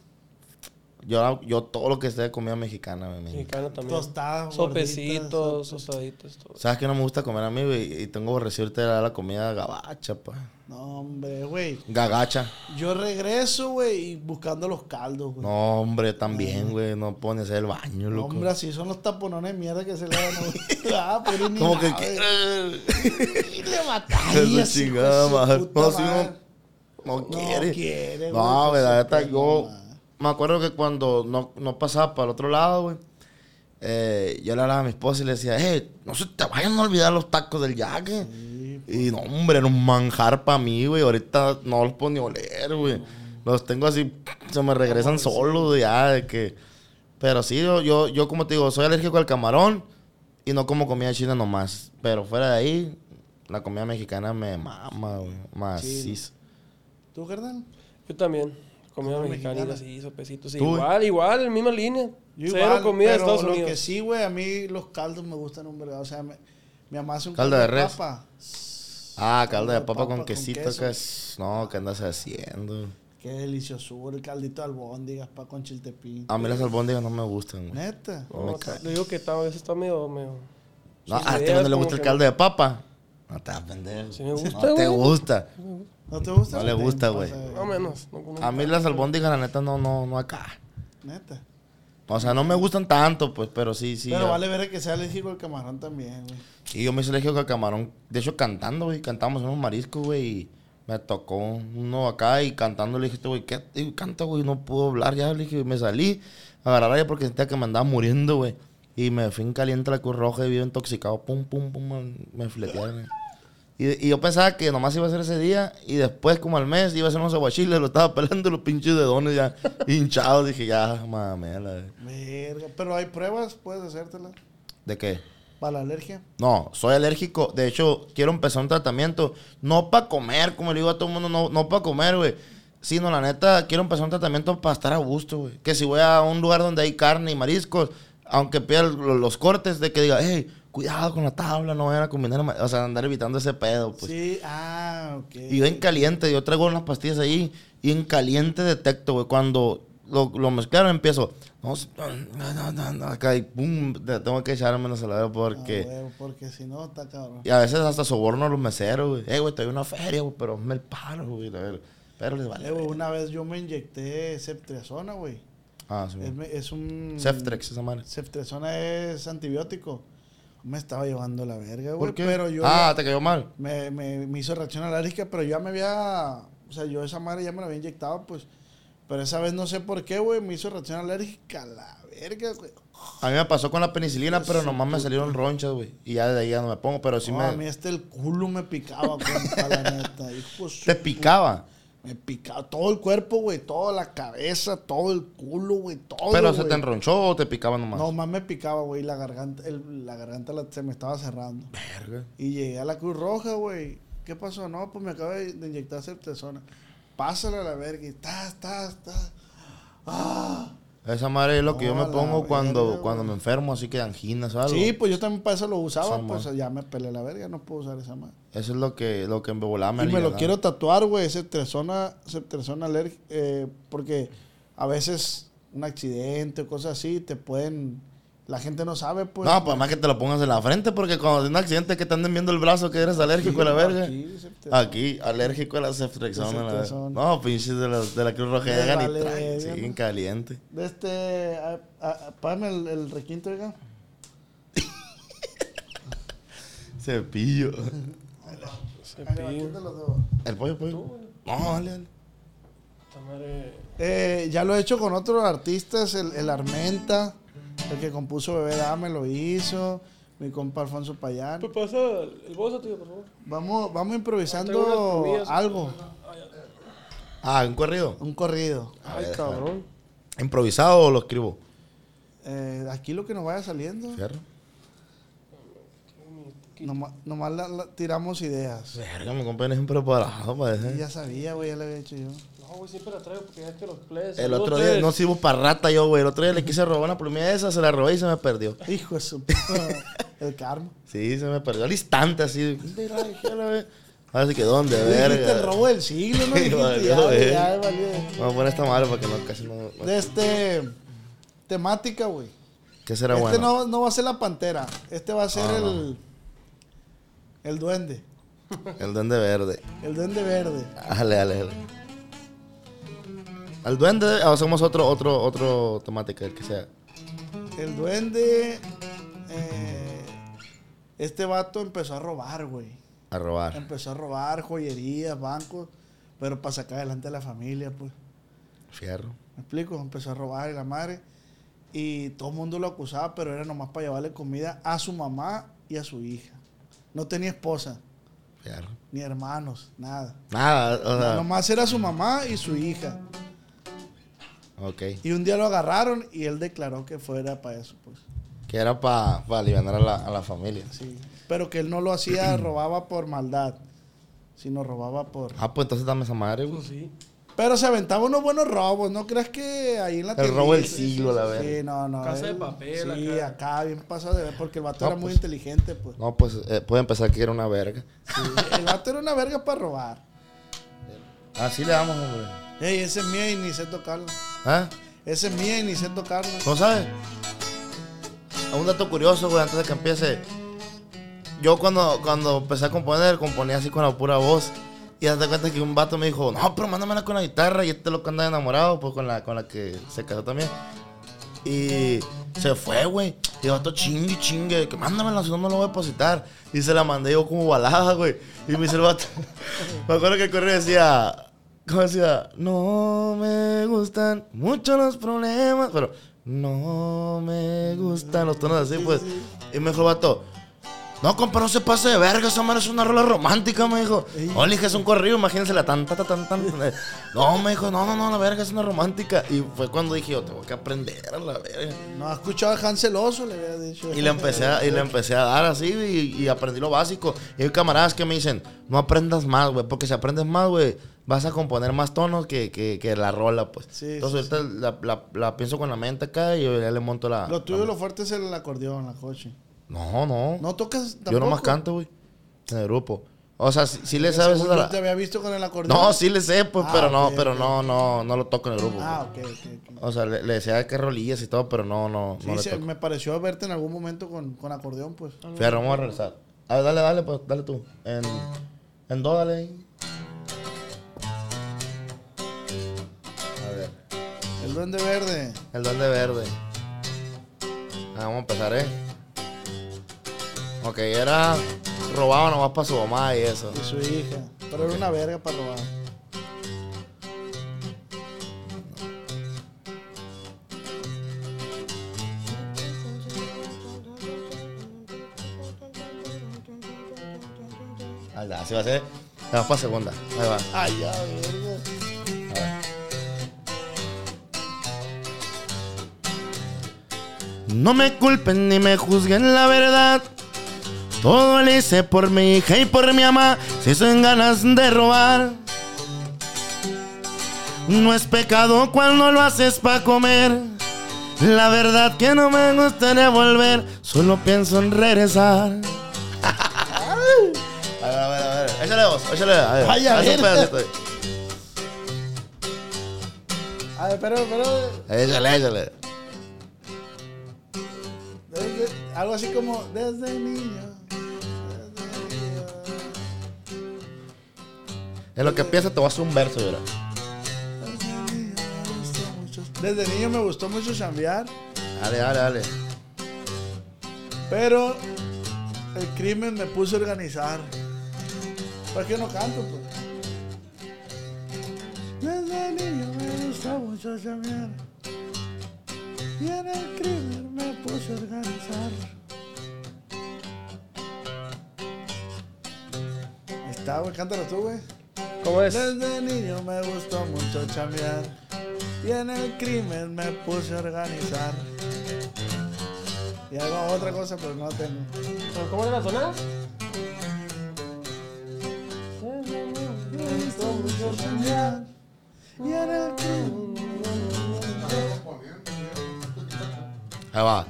Yo, yo todo lo que sea de comida mexicana, güey. me- Mexicano también. Tostadas, Sopecitos, gorditas, tostaditos, todo. ¿Sabes qué no me gusta comer a mí, güey? Y tengo aborrecido ahorita la comida gabacha, pa. No, hombre, güey. Gagacha. Yo regreso, güey, y buscando los caldos, güey. No, hombre, también, güey. No puedo ni hacer el baño, No, loco. hombre, así son los taponones de mierda que se le dan. <laughs> güey. ah, pero ni Como que... nada, que-. <laughs> Y le Esa batallas, chingada madre. No, si no, no No quiere. quiere, No, güey, güey, la pues, yo no. Me acuerdo que cuando no, no pasaba para el otro lado, güey, eh, yo le hablaba a mi esposa y le decía, eh, no se te vayan a olvidar los tacos del yaque. Y no, hombre, era un manjar para mí, güey. Ahorita no los puedo ni oler, güey. Los tengo así, se me regresan solos, ya, de que... Pero sí, yo, yo, yo, como te digo, soy alérgico al camarón y no como comida china nomás. Pero fuera de ahí, la comida mexicana me mama, güey. Macizo. ¿Tú, carnal? Yo también. Comida mexicanita, mexicana. sí, sopecitos. Igual, igual, misma línea. Yo Cero igual, comida de pero Estados lo Unidos. que sí, güey, a mí los caldos me gustan un verga. O sea, me, mi mamá hace un Caldo caldo de de res. papa. Ah, caldo de de papa, papa con quesito, que es... No, ¿qué andas haciendo? Qué delicioso, el caldito de albóndigas, pa con chiltepín. A mí las albóndigas no me gustan, güey. Neta. No le digo que está, a veces está medio, medio... No, a este no le gusta el que- caldo de papa. No te vas a pendejo. Sí me <laughs> gusta, No te gusta. ¿No te gusta? No le gusta, güey. No menos. No, no- A mí las albóndigas, la neta, no, no, no acá. Neta. O sea, no me gustan tanto, pues, pero sí, sí. Pero ya. vale ver que sea alérgico al camarón también, güey. Y yo me hice alérgico al camarón. De hecho, cantando, güey. Cantamos en unos mariscos, güey. Y me tocó uno acá y cantando le dije, este güey, ¿qué? Y canta, güey. No puedo hablar ya. Le dije, me salí a agarrar aire porque sentía que me andaba muriendo, güey. Y me fui en caliente a la Cruz Roja y vivo intoxicado. Pum, pum, pum. me- Me filetearon. Y, y yo pensaba que nomás iba a ser ese día. Y después, como al mes, iba a ser unos aguachiles. Lo estaba pelando los pinches dedones ya <laughs> hinchados. Dije, ya, mamela. Verga. Pero hay pruebas, puedes hacértelas. ¿De qué? Para la alergia. No, soy alérgico. De hecho, quiero empezar un tratamiento. No para comer, como le digo a todo el mundo, no, no para comer, güey. Sino, la neta, quiero empezar un tratamiento para estar a gusto, güey. Que si voy a un lugar donde hay carne y mariscos, aunque pida lo- los cortes, de que diga, hey, cuidado con la tabla, no vayan a combinar. ma-". O sea, andar evitando ese pedo, pues. Sí, ah, ok. Y yo en caliente, yo traigo unas pastillas ahí y en caliente detecto, güey. Cuando lo, lo mezclaron, empiezo, no, no, no, no, no, acá y pum, te- tengo que echarme la salada Ah, porque... huevo, porque si no, está cabrón. Y a veces hasta soborno a los meseros, güey. Eh, güey, te doy una feria, güey, pero me el paro, güey. Pero les vale. Eh, una vez yo me inyecté ceftriaxona, güey. Ah, sí. Es, es un... Ceftrex, esa madre. Ceftriaxona es antibiótico. Me estaba llevando la verga, güey. ¿Por qué? Pero yo... ah, te cayó mal. me, me, me hizo reacción alérgica, pero yo ya me había. O sea, yo esa madre ya me la había inyectado, pues. Pero esa vez no sé por qué, güey, me hizo reacción alérgica a la verga, güey. A mí me pasó con la penicilina, pero nomás me salieron ronchas, güey. Y ya de ahí ya no me pongo, pero sí No, me... A mí este el culo me picaba, compa, la <laughs> neta. hijo Te puta- picaba. Me picaba todo el cuerpo, güey, toda la cabeza, todo el culo, güey, todo. Pero se te enronchó o te picaba nomás. No, más me picaba, güey, la garganta, el- la garganta la- se me estaba cerrando. Verga. Y llegué a la Cruz Roja, güey. ¿Qué pasó? No, pues me acabo de de inyectar septesona. Pásale a la verga y ta, ta, ta. Ah. Esa madre es lo que yo me pongo cuando, verga, cuando me enfermo, así que anginas o algo. Sí, pues yo también para eso lo usaba, Esa pues madre. ya me pelé la verga, no puedo usar esa madre. Eso es lo que, lo que me y me lo quiero tatuar, güey, septesona, septesona alérgica, eh, porque a veces un accidente o cosas así te pueden, la gente no sabe, pues. No, pues más que te lo pongas en la frente, porque cuando tienes un accidente que te anden viendo el brazo que eres alérgico a la verga. Aquí, alérgico a la ceftrexona. la verga. Ceftriaxona. No, pinches de la, de la Cruz Roja llegan vale y traen. verga, Sí, ¿no? en caliente. De este, apágame el, el requinto, oiga. <laughs> Cepillo. Cepillo. ¿El pollo, pollo? No, dale, dale. Madre- Eh, ya lo he hecho con otros artistas, el, el Armenta, el que compuso Bebé Dame lo hizo, mi compa Alfonso Payán. Pues pasa el bolso, tío, por favor. Vamos, vamos improvisando algo, Ah, un corrido. un corrido. Ay, cabrón. ¿Improvisado o lo escribo? Eh, aquí lo que nos vaya saliendo, Fierro. nomás, nomás la- la- tiramos ideas. Verga, mi compa es impreparado, Y parece. ya sabía, güey, ya lo había hecho yo. No, güey, siempre la traigo porque ya es que los plebes. El otro día no sirvo para rata yo, güey. El otro día le quise robar una plumilla esa, se la robé y se me perdió. Hijo de su <laughs> el karma. Sí, se me perdió al instante, así. Mira. Ahora sí que dónde, verga. el robo del siglo, ¿no? <laughs> Dijiste, ya. Vamos a poner esta madre para que no, casi no. De este. Temática, güey. ¿Qué será Este bueno? no, no va a ser la pantera. Este va a ser Ah, el. El duende. El duende verde. El duende verde. Dale, dale, dale. Al duende hacemos otro, otro, otro temática, el que sea. El duende. eh, este vato empezó a robar, güey. A robar. Empezó a robar joyerías, bancos. Pero para sacar adelante a la familia, pues. Fierro. ¿Me explico? Empezó a robar y la madre. Y todo el mundo lo acusaba, pero era nomás para llevarle comida a su mamá y a su hija. No tenía esposa, Fierro. ni hermanos, nada. Nada, o sea. Nomás era su mamá y su hija. Ok. Y un día lo agarraron y él declaró que fuera para eso, pues. Que era para aliviar a la, a la familia. Sí. Pero que él no lo hacía, <clears throat> robaba por maldad, sino robaba por... Ah, pues entonces dame esa madre, güey. Pues sí. Pero se aventaba unos buenos robos, ¿no crees que ahí en la El robo del siglo, la Sí, verga. no, no. Casa de papel, Sí, acá. acá. bien pasado de ver, porque el vato No, era muy pues. inteligente, pues. No, pues eh, puede empezar que era una verga. Sí, el vato era una verga para robar. Así le damos, hombre. Ey, ese es mía y ni sé tocarlo. ¿Ah? Ese es mía y ni sé tocarlo. ¿Cómo sabes? Un dato curioso, güey, antes de que empiece. Yo cuando, cuando empecé a componer, componía así con la pura voz. Y haz de cuenta que un vato me dijo, no, pero mándamela con la guitarra. Y este loco anda enamorado, pues con la, con la que se casó también. Y se fue, güey. Y el vato chingue, chingue, que mándamela, si no, no lo voy a depositar. Y se la mandé yo como balada, güey. Y me dice el vato. <laughs> me acuerdo que el correo decía. ¿Cómo decía? No me gustan mucho los problemas. Pero no me gustan los tonos así, pues. Y me dijo el vato. No, compa, no se pase de verga, esa madre es una rola romántica, me dijo. Oye, dije, es un corrido, imagínense la tan, tan, tan, tan. <laughs> No, me dijo, no, no, no, la verga es una romántica. Y fue cuando dije, yo tengo que aprender a la verga. No, ha escuchado a Hanseloso, le había dicho. Y le empecé a, y le empecé a dar así y, y aprendí lo básico. Y hay camaradas que me dicen, no aprendas más, güey, porque si aprendes más, güey, vas a componer más tonos que, que, que la rola, pues. Sí, Entonces sí, ahorita La, la- la pienso con la mente acá y yo ya le monto la... Lo tuyo, la- lo fuerte es el acordeón, la coche. No, no. ¿No tocas tampoco? yo nomás canto, güey, en el grupo. O sea, si, si le sabes... La- te había visto con el acordeón. No, sí le sé, pues, Ah, pero no, pero no, no, no lo toco en el grupo. Ah, pues. ok, ok. O sea, le, le decía que rolillas y todo, pero no, no, Sí, no le se- toco. me pareció verte en algún momento con, con acordeón, pues. Fierro, vamos a regresar. A ver, dale, dale, pues, dale tú. En, en do, dale ahí. El duende verde. el duende verde. Ah, vamos a empezar, ¿eh? Ok, era robado nomás para su mamá y eso. Y su hija. Pero era una verga para robar. Ahí va, así va a ser. Se va para segunda. Ahí va. Ay, ya, verga. No me culpen ni me juzguen la verdad. Todo lo hice por mi hija y por mi mamá. Si son ganas de robar. No es pecado cuando lo haces para comer. La verdad que no me gustaría volver. Solo pienso en regresar. <laughs> A ver, a ver, a ver. Échale vos, échale. A ver. Ay, a ver. A ver, pero, pero. Échale, échale. Algo así como desde niño. Desde niño. En lo que piensas te voy a hacer un verso, ¿verdad? Desde niño me gustó mucho. Desde niño me gustó mucho chambear, Dale, dale, dale. pero el crimen me puso a organizar. ¿Por qué no canto, pues? Desde niño me gustó mucho chambear. Y en el crimen me puse a organizar. Ahí está, güey, cántalo tú, güey. ¿Cómo es? Desde niño me gustó mucho chambear y en el crimen me puse a organizar. Y hago otra cosa, pero no tengo. ¿Cómo era la tonada? Me gustó mucho chambear y en el crimen. Ahí va.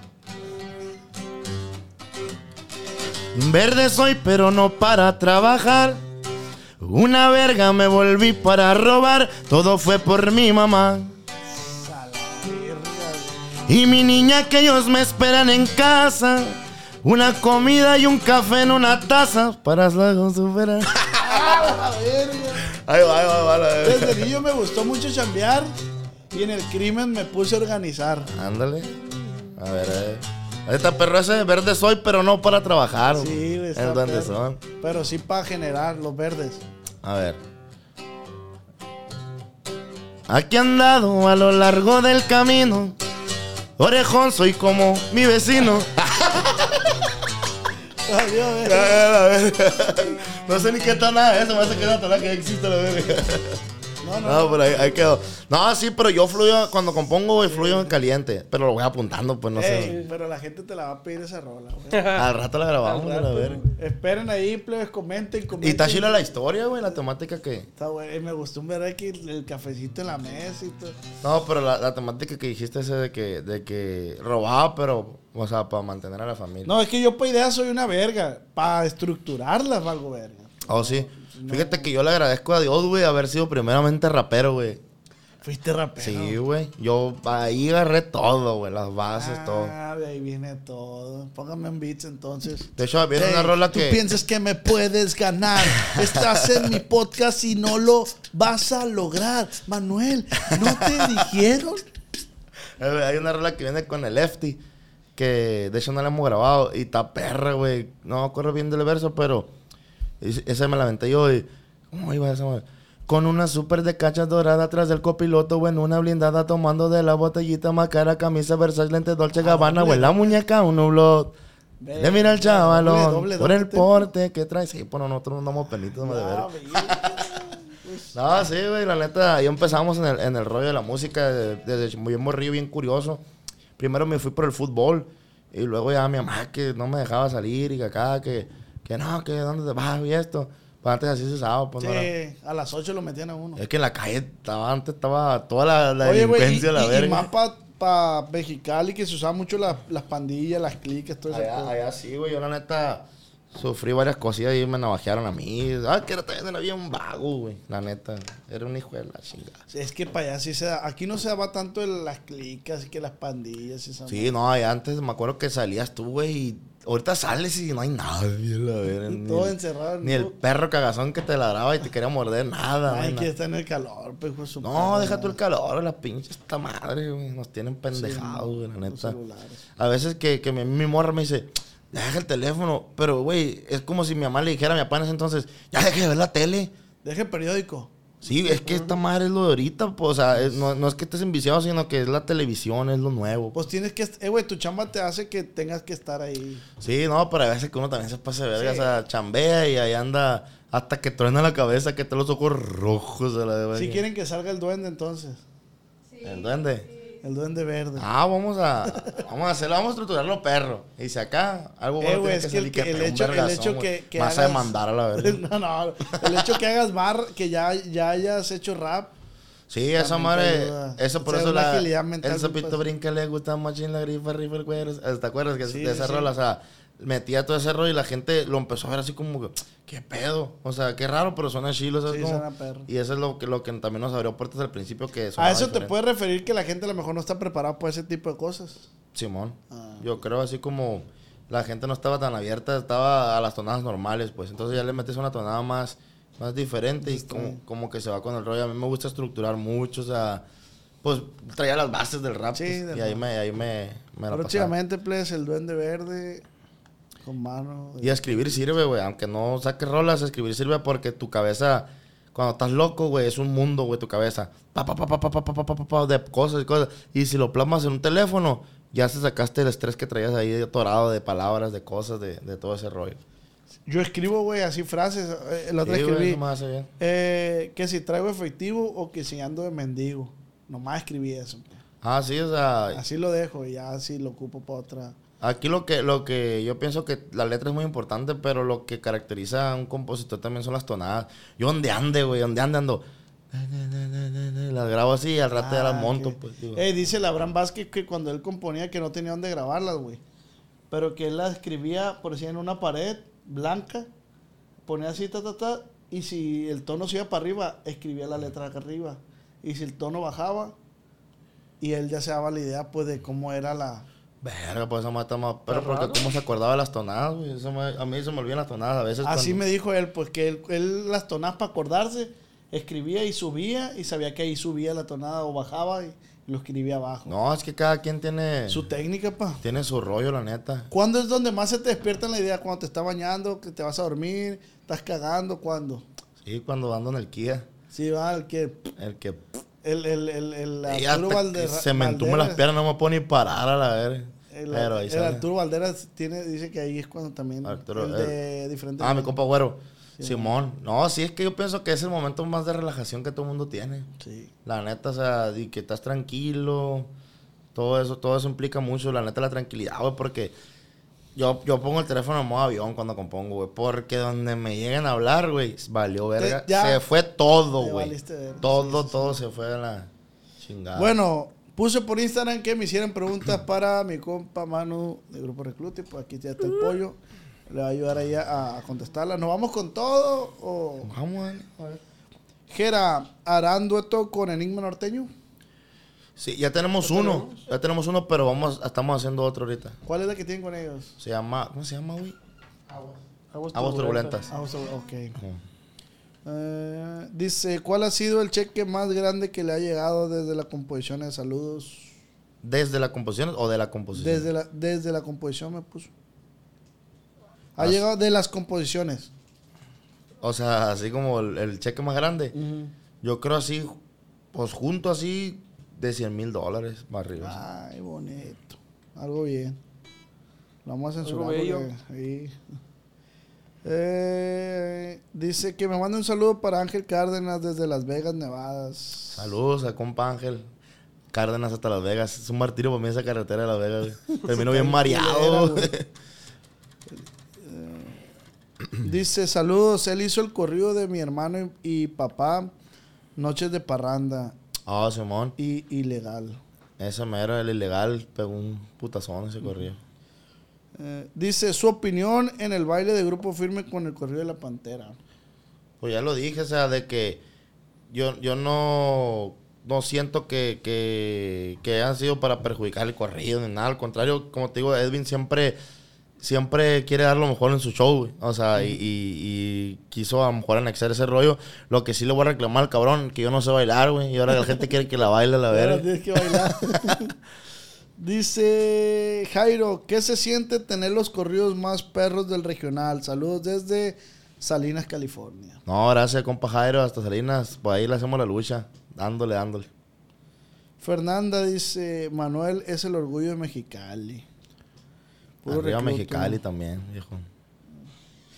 Verde soy, pero no para trabajar. Una verga me volví para robar, todo fue por mi mamá. Y mi niña que ellos me esperan en casa. Una comida y un café en una taza para luego superar. <laughs> Ahí va, ahí va, ahí. Desde niño me gustó mucho chambear y en el crimen me puse a organizar. Ándale. A ver, a ver. Esta perro ese verde soy, pero no para trabajar. Sí, está Es donde son. Pero sí para generar los verdes. A ver. Aquí han dado a lo largo del camino. Orejón, soy como mi vecino. <laughs> Adiós, <laughs> güey. No sé ni qué tal nada eso, me hace que tonada que existe la verga. No, no. No, pero ahí, ahí quedó. No, sí, pero yo fluyo, cuando compongo, güey, fluyo en caliente. Pero lo voy apuntando, pues no sé. Ey, pero la gente te la va a pedir esa rola, güey. <laughs> Al rato la grabamos, Al a rato, ver. güey. Esperen ahí, plebes, comenten, comenten. Y está chila la historia, güey, la temática que. Está bueno. Y me gustó ver aquí el, el cafecito en la mesa y todo. No, pero la, la temática que dijiste ese de que, de que robaba, pero, o sea, para mantener a la familia. No, es que yo para ideas soy una verga. Para estructurarlas valgo verga. Oh, sí. Fíjate que yo le agradezco a Dios, güey, haber sido primeramente rapero, güey. Fuiste rapero. Sí, güey. Yo ahí agarré todo, güey, las bases, todo. Ah, ahí viene todo. Póngame en beats entonces. De hecho, viene una rola Tú que. piensas que me puedes ganar. Estás en mi podcast y no lo vas a lograr. Manuel, ¿no te <laughs> dijeron? Eh, Hay una rola que viene con el Lefty, que de hecho no la hemos grabado, y está perra, güey. No me acuerdo bien del verso, pero esa me la aventé yo y... ¿Cómo iba esa madre? Con una super de cachas dorada atrás del copiloto, güey, en una blindada tomando de la botellita más cara, camisa Versace, lentes Dolce Gabbana, güey, la muñeca, un nublot. Le mira el doble, chavalón, por el porte que trae. Sí, pues nosotros no damos penitos, madre, de ver. Ah. No, sí, güey, la neta, ahí empezamos en el, en el rollo de la música, de- desde muy morrillo, bien curioso. Primero me fui por el fútbol, y luego ya mi mamá que no me dejaba salir, y que acá, que, que no, que dónde te vas, y esto. Pues antes así se usaba, pues no era- a las 8 lo metían a uno. Es que en la calle estaba, antes estaba toda la, la Oye, güey, y, delincuencia, la y- y verga. más para pa Mexicali que se usaban mucho las, las pandillas, las cliques, todo eso. Allá, allá sí, güey, yo la neta sufrí varias cosillas y me navajearon a mí. Ah, que era también había un vago, güey, la neta. Era un hijo de la chingada. Es que para allá sí se da. Aquí no se daba tanto las clicas y que las pandillas y esa Sí, no, ahí antes me acuerdo que salías tú, güey, y ahorita sales y no hay nadie, <laughs> la verga. ni Todo el- encerrado. Ni el perro cagazón que te ladraba y te quería morder, nada, Ay, que está en el calor, pues, hijo de su No, deja tú el calor, la pinche esta madre, güey. Nos tienen pendejados, güey, la neta. A veces que, que mi, mi morra me dice, deja el teléfono. Pero, güey, es como si mi mamá le dijera a mi papá en ese entonces, ya deje de ver la tele. Deja el periódico. Sí, es que esta madre es lo de ahorita, pues, o sea, es- no, no es que estés enviciado, sino que es la televisión, es lo nuevo. Pues tienes que. Eh, güey, tu chamba te hace que tengas que estar ahí. Sí, no, pero a veces que uno también se pasa de verga, o sea, chambea y ahí anda hasta que truena la cabeza, que te los ojos rojos de la de Si quieren que salga el duende, entonces. ¿El duende? El duende verde. Ah, vamos a, vamos a hacerlo, vamos a estructurarlo perro. Y si acá algo Eh, bueno güey, tiene es que que el, salir que- que el hecho, el hecho que, que Vas a hagas- demandar a la verga. <laughs> No, no. El hecho que hagas bar, que ya, ya hayas hecho rap. Sí, esa madre, eso por O sea, eso la, el sapito fácil. brinca le gusta machín la grifa, rifa el cuero. ¿Te acuerdas que Sí, de esa sí. rola? O sea, metía todo ese rollo y la gente lo empezó a ver así como que, ¿qué pedo? O sea, qué raro, pero suena chilo, ¿sabes Sí, suena perro. Y eso es lo que, lo que también nos abrió puertas al principio que A eso te diferente. puede referir que la gente a lo mejor no está preparada para ese tipo de cosas. Simón. Ah. Yo creo así como la gente no estaba tan abierta, estaba a las tonadas normales, pues. Entonces ya le metes una tonada más, más diferente y como, como que se va con el rollo. A mí me gusta estructurar mucho, o sea, pues traía las bases del rap. Sí, pues, del y ahí me, ahí me, me. Próximamente, please, el duende verde con mano. Y escribir sirve, güey. Aunque no saques rolas, escribir sirve porque tu cabeza, cuando estás loco, güey, es un mundo, güey, tu cabeza. Pa, pa, pa, pa, pa, pa, pa, pa, pa, pa, de cosas y cosas. Y si lo plasmas en un teléfono, ya se sacaste el estrés que traías ahí atorado de palabras, de cosas, de, de todo ese rollo. Yo escribo, güey, así frases. Eh, La otra Sí, escribí me hace bien. eh, que si traigo efectivo o que si ando de mendigo. Nomás escribí eso. Ah, sí, o sea, Así lo dejo y ya así lo ocupo para otra. Aquí lo que, lo que yo pienso que la letra es muy importante, pero lo que caracteriza a un compositor también son las tonadas. Yo donde ande, güey, donde ande ando. Las grabo así y al rato ya las Ah, monto, pues, digo. Eh, dice el Abraham Vázquez que cuando él componía que no tenía dónde grabarlas, güey. Pero que él las escribía, por decir, en una pared blanca. Ponía así, ta, ta, ta. Y si el tono se iba para arriba, escribía la letra acá arriba. Y si el tono bajaba, y él ya se daba la idea, pues, de cómo era la... Verga, pues esa mata más. Pero porque cómo se acordaba de las tonadas, güey. A mí se me olvidan las tonadas a veces. Así cuando- me dijo él, pues, que él, él las tonadas para acordarse, escribía y subía, y sabía que ahí subía la tonada o bajaba, y lo escribía abajo. No, es que cada quien tiene. Su técnica, pa. Tiene su rollo, la neta. ¿Cuándo es donde más se te despierta la idea? ¿Cuando te estás bañando, que te vas a dormir, estás cagando? ¿Cuándo? Sí, cuando ando en el Kia. Sí, va, el que... El que. El, el, el, el y Arturo se me entumen las piernas, no me puedo ni parar a la verga. El, Pero ahí el sale. Arturo Valderas tiene, dice que ahí es cuando también... Arturo, el de diferente... Ah, mi compa güero. Simón. No, sí, es que yo pienso que es el momento más de relajación que todo el mundo tiene. Sí. La neta, o sea, y que estás tranquilo. Todo eso, todo eso implica mucho, la neta, la tranquilidad, güey, porque yo, yo pongo el teléfono en modo avión cuando compongo, güey. Porque donde me lleguen a hablar, güey, valió verga. ya- se fue todo, güey. Todo, todo se fue a la chingada. Bueno, puse por Instagram que me hicieran preguntas <clears throat> para mi compa Manu de Grupo Reclute. Pues aquí ya está el pollo. Le va a ayudar ahí a, a contestarlas. ¿Nos vamos con todo? O... Vamos, dale, a ver. Jera, ¿harán dueto con Enigma Norteño? Sí, ya tenemos uno. Ya tenemos uno, pero vamos, estamos haciendo otro ahorita. ¿Cuál es la que tienen con ellos? Se llama, ¿cómo se llama, güey? Aguas Aguas turbulentas. Ok. Eh, dice, ¿cuál ha sido el cheque más grande que le ha llegado desde la composición de saludos? ¿Desde la composición o de la composición? Desde la, desde la composición me puso. Ha llegado de las composiciones. O sea, así como el, el cheque más grande. Yo creo así, pues junto así, de 100 mil dólares más arriba. Ay, bonito. Algo bien. Lo vamos a censurar. Algo bello. porque ahí- Eh, dice que me manda un saludo para Ángel Cárdenas desde Las Vegas, Nevada. Saludos a compa Ángel. Cárdenas hasta Las Vegas. Es un martirio para mí esa carretera de Las Vegas. <laughs> Termino bien mareado. güey. Dice, saludos. Él hizo el corrido de mi hermano y, y papá. Noches de parranda. Ah, Simón. Y ilegal. Ese mero, el ilegal, pegó un putazón ese corrido. Eh, dice su opinión en el baile de grupo firme con el corrido de la pantera. Pues ya lo dije, o sea, de que yo, yo no, no siento que, que, que hayan sido para perjudicar el corrido ni nada. Al contrario, como te digo, Edwin siempre, siempre quiere dar lo mejor en su show, güey. O sea, y, y- y quiso a lo mejor anexar ese rollo. Lo que sí le voy a reclamar al cabrón, que yo no sé bailar, güey. Y ahora la gente quiere que la baile a la <laughs> verga. tienes que bailar. <laughs> Dice Jairo, ¿qué se siente tener los corridos más perros del regional? Saludos desde Salinas, California. No, gracias, compa Jairo, hasta Salinas. Pues ahí le hacemos la lucha. Dándole, dándole. Fernanda dice, Manuel es el orgullo de Mexicali. Puro Arriba recluto. Mexicali también, viejo.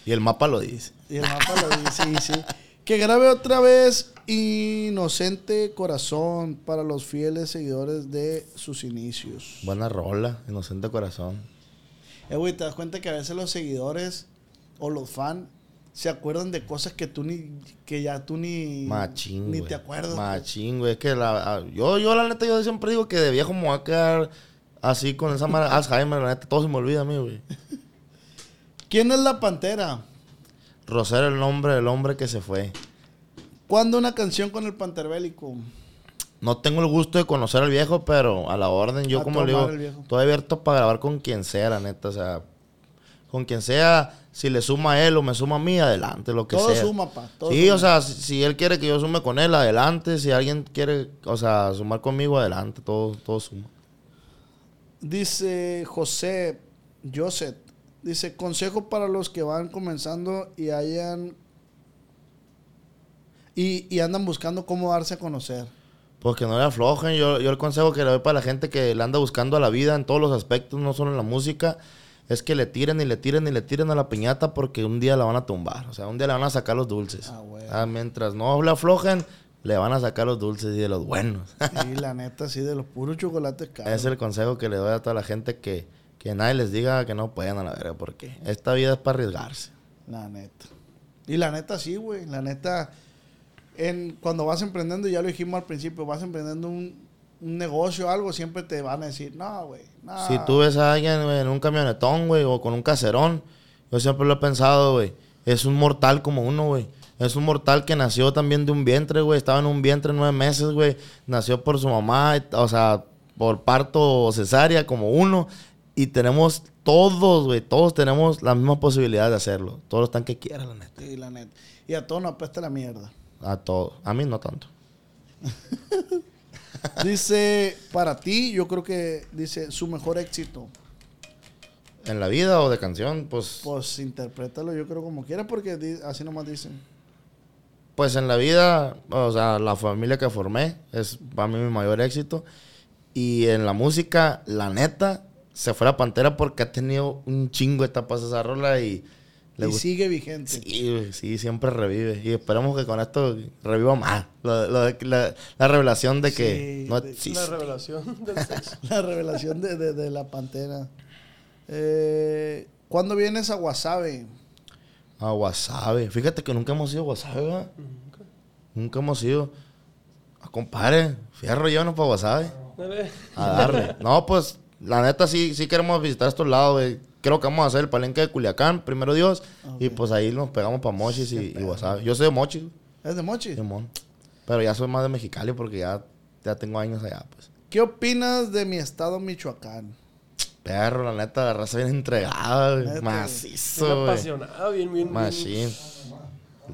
Y el mapa lo dice. Y el mapa lo dice, sí, sí. <laughs> Que grabe otra vez Inocente Corazón para los fieles seguidores de sus inicios. Buena rola, inocente corazón. Eh, güey, te das cuenta que a veces los seguidores o los fans se acuerdan de cosas que tú ni, que ya tú ni, Machín, ni te acuerdas. Machín, güey. Es que la, yo, yo, la neta, yo siempre digo que de viejo me voy a quedar así con esa mala Alzheimer. La neta, todo se me olvida a mí, güey. <laughs> ¿Quién es la pantera? Rosero, el nombre del hombre que se fue. ¿Cuándo una canción con el panterbélico? No tengo el gusto de conocer al viejo, pero a la orden, yo A como le digo, estoy abierto para grabar con quien sea, la neta. O sea, con quien sea, si le suma a él o me suma a mí, adelante, lo que Todo sea. suma, pa. todo sí, suma. o sea, si, si él quiere que yo sume con él, adelante. Si alguien quiere, o sea, sumar conmigo, adelante. Todo, todo suma. Dice José Joseph. Dice, consejo para los que van comenzando y hayan... Y, y andan buscando cómo darse a conocer. Pues que no le aflojen. Yo, yo el consejo que le doy para la gente que le anda buscando a la vida en todos los aspectos, no solo en la música, es que le tiren y le tiren y le tiren a la piñata porque un día la van a tumbar. O sea, un día le van a sacar los dulces. Ah, güey. Ah, mientras no le aflojen, le van a sacar los dulces y de los buenos. Y la neta, sí, de los puros chocolates caros. Es el consejo que le doy a toda la gente que, que nadie les diga que no pueden a la verga porque esta vida es para arriesgarse. La neta. Y la neta, sí, güey. La neta, en, cuando vas emprendiendo, ya lo dijimos al principio, vas emprendiendo un, un negocio o algo, siempre te van a decir, no, güey. No. Si tú ves a alguien güey, en un camionetón, güey, o con un caserón, yo siempre lo he pensado, güey, es un mortal como uno, güey. Es un mortal que nació también de un vientre, güey. Estaba en un vientre nueve meses, güey. Nació por su mamá, o sea, por parto cesárea, como uno. Y tenemos todos, güey, todos tenemos la misma posibilidad de hacerlo. Todos están que quieran, la neta. Sí, la neta. Y a todos nos apesta la mierda. A todos. A mí no tanto. <laughs> Dice, para ti, yo creo que dice su mejor éxito. En la vida o de canción, pues. Pues interprétalo, yo creo como quieras, porque así nomás dicen. Pues en la vida, o sea, la familia que formé es para mí mi mayor éxito. Y en la música, la neta, se fue la pantera porque ha tenido un chingo de etapas esa rola y le y sigue vigente. Sí, sí, siempre revive. Y esperemos que con esto reviva más. La, la revelación de que Sí, no existe. La revelación <laughs> del sexo. <laughs> La revelación de, de- de la pantera. Eh, ¿Cuándo vienes a Wasabe? A Wasabe. Fíjate que nunca hemos ido a Wasabe, ¿verdad? Nunca hemos ido. A compadre, fierro llévanos para Wasabe. Dale. A darle. no, pues, la neta sí, sí queremos visitar estos lados, güey. Creo que vamos a hacer el palenque de Culiacán, primero Dios. Y pues ahí nos pegamos para Mochis y, y. Yo soy de Mochis, ¿Es de Mochi? Simón. Pero ya soy más de Mexicali porque ya, ya tengo años allá, pues. ¿Qué opinas de mi estado Michoacán? Perro, la neta, la raza bien entregada, güey. Neta, Macizo, Bien güey. apasionado, bien, bien. bien- Machín.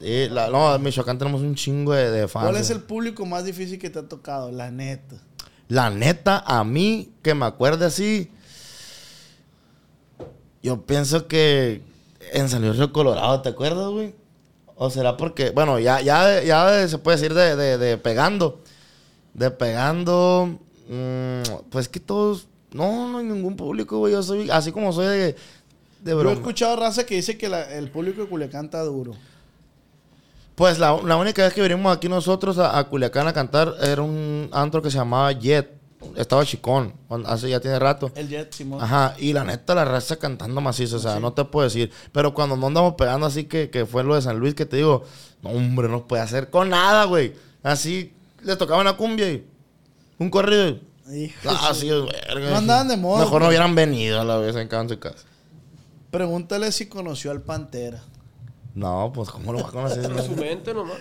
Y la- no, en Michoacán tenemos un chingo de, de fans. ¿Cuál es el público más difícil que te ha tocado? La neta. La neta, a mí, que me acuerde así, yo pienso que en San Luis Río Colorado, ¿te acuerdas, güey? O será porque, bueno, ya, ya, ya se puede decir de, de- de pegando. De pegando, mm, pues que todos, no, no hay ningún público, güey. Yo soy, así como soy de, de Yo he escuchado raza que dice que la- el público de Culiacán está duro. Pues la, la única vez que vinimos aquí nosotros a, a Culiacán a cantar era un antro que se llamaba Jet. Estaba chicón, hace ya tiene rato. El Jet Simón. Ajá, y la neta, la raza cantando macizo, o sea, no te puedo decir. Pero cuando no andamos pegando así, que, que fue lo de San Luis, que te digo, no, hombre, no puede hacer con nada, güey. Así, le tocaba una cumbia y un corrido. y- Ah, sí, verga. No andaban de moda, Mejor no hubieran venido a la vez en casa. Pregúntale si conoció al Pantera. No, pues, ¿cómo lo va a conocer? En su mente nomás.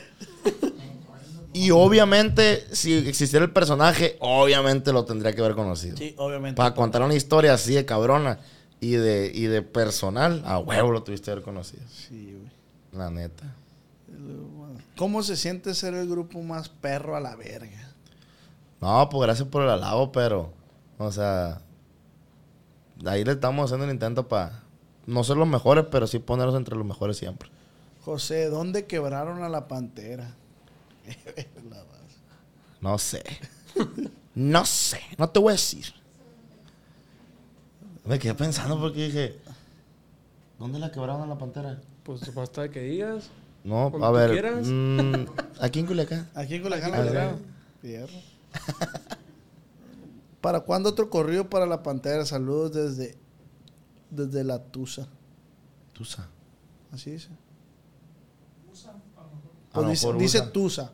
y obviamente, si existiera el personaje, obviamente lo tendría que haber conocido. Sí, obviamente. Para contar una historia así de cabrona y de, y de personal, a huevo lo tuviste que haber conocido. Sí, güey. La neta. ¿Cómo se siente ser el grupo más perro a la verga? No, pues gracias por el halago, pero, o sea, ahí le estamos haciendo el intento para no ser los mejores, pero sí ponernos entre los mejores siempre. José, ¿dónde quebraron a la Pantera? <laughs> No sé. no sé, no te voy a decir. Me quedé pensando porque dije, ¿dónde la quebraron a la pantera? Pues basta de que digas. No, a tú ver, mm, aquí en Culiacán. Aquí en Culiacán la quebraron. Fierro. ¿Para cuándo otro corrido para la Pantera? Saludos desde, desde la Tusa. Sabes. Así dice. Pues dice. Tusa.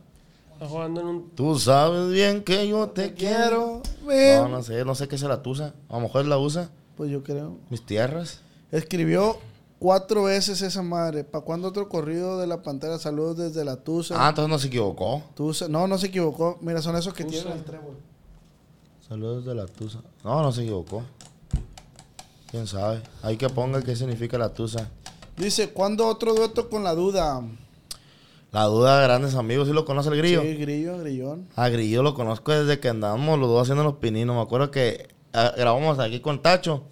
Está jugando en un. Tú sabes bien que yo te quiero. Quiero ver. No, no sé, no sé qué se la tusa. A lo mejor la usa. Pues yo creo. Mis tierras. Escribió cuatro veces esa madre. ¿Para cuándo otro corrido de la Pantera? Saludos desde la Tusa. Ah, entonces no se equivocó. Tusa. No, no se equivocó. Mira, son esos que Tusa. tienen el trébol. Saludos de la tusa. No, no se equivocó. ¿Quién sabe? Hay que ponga qué significa la tusa. Dice, ¿cuándo otro dueto con la duda? La duda de grandes amigos, ¿sí lo conoce el grillo? Sí, grillo, grillón. A Grillo lo conozco desde que andábamos los dos haciendo los pininos. Me acuerdo que ah, grabamos aquí con Tacho.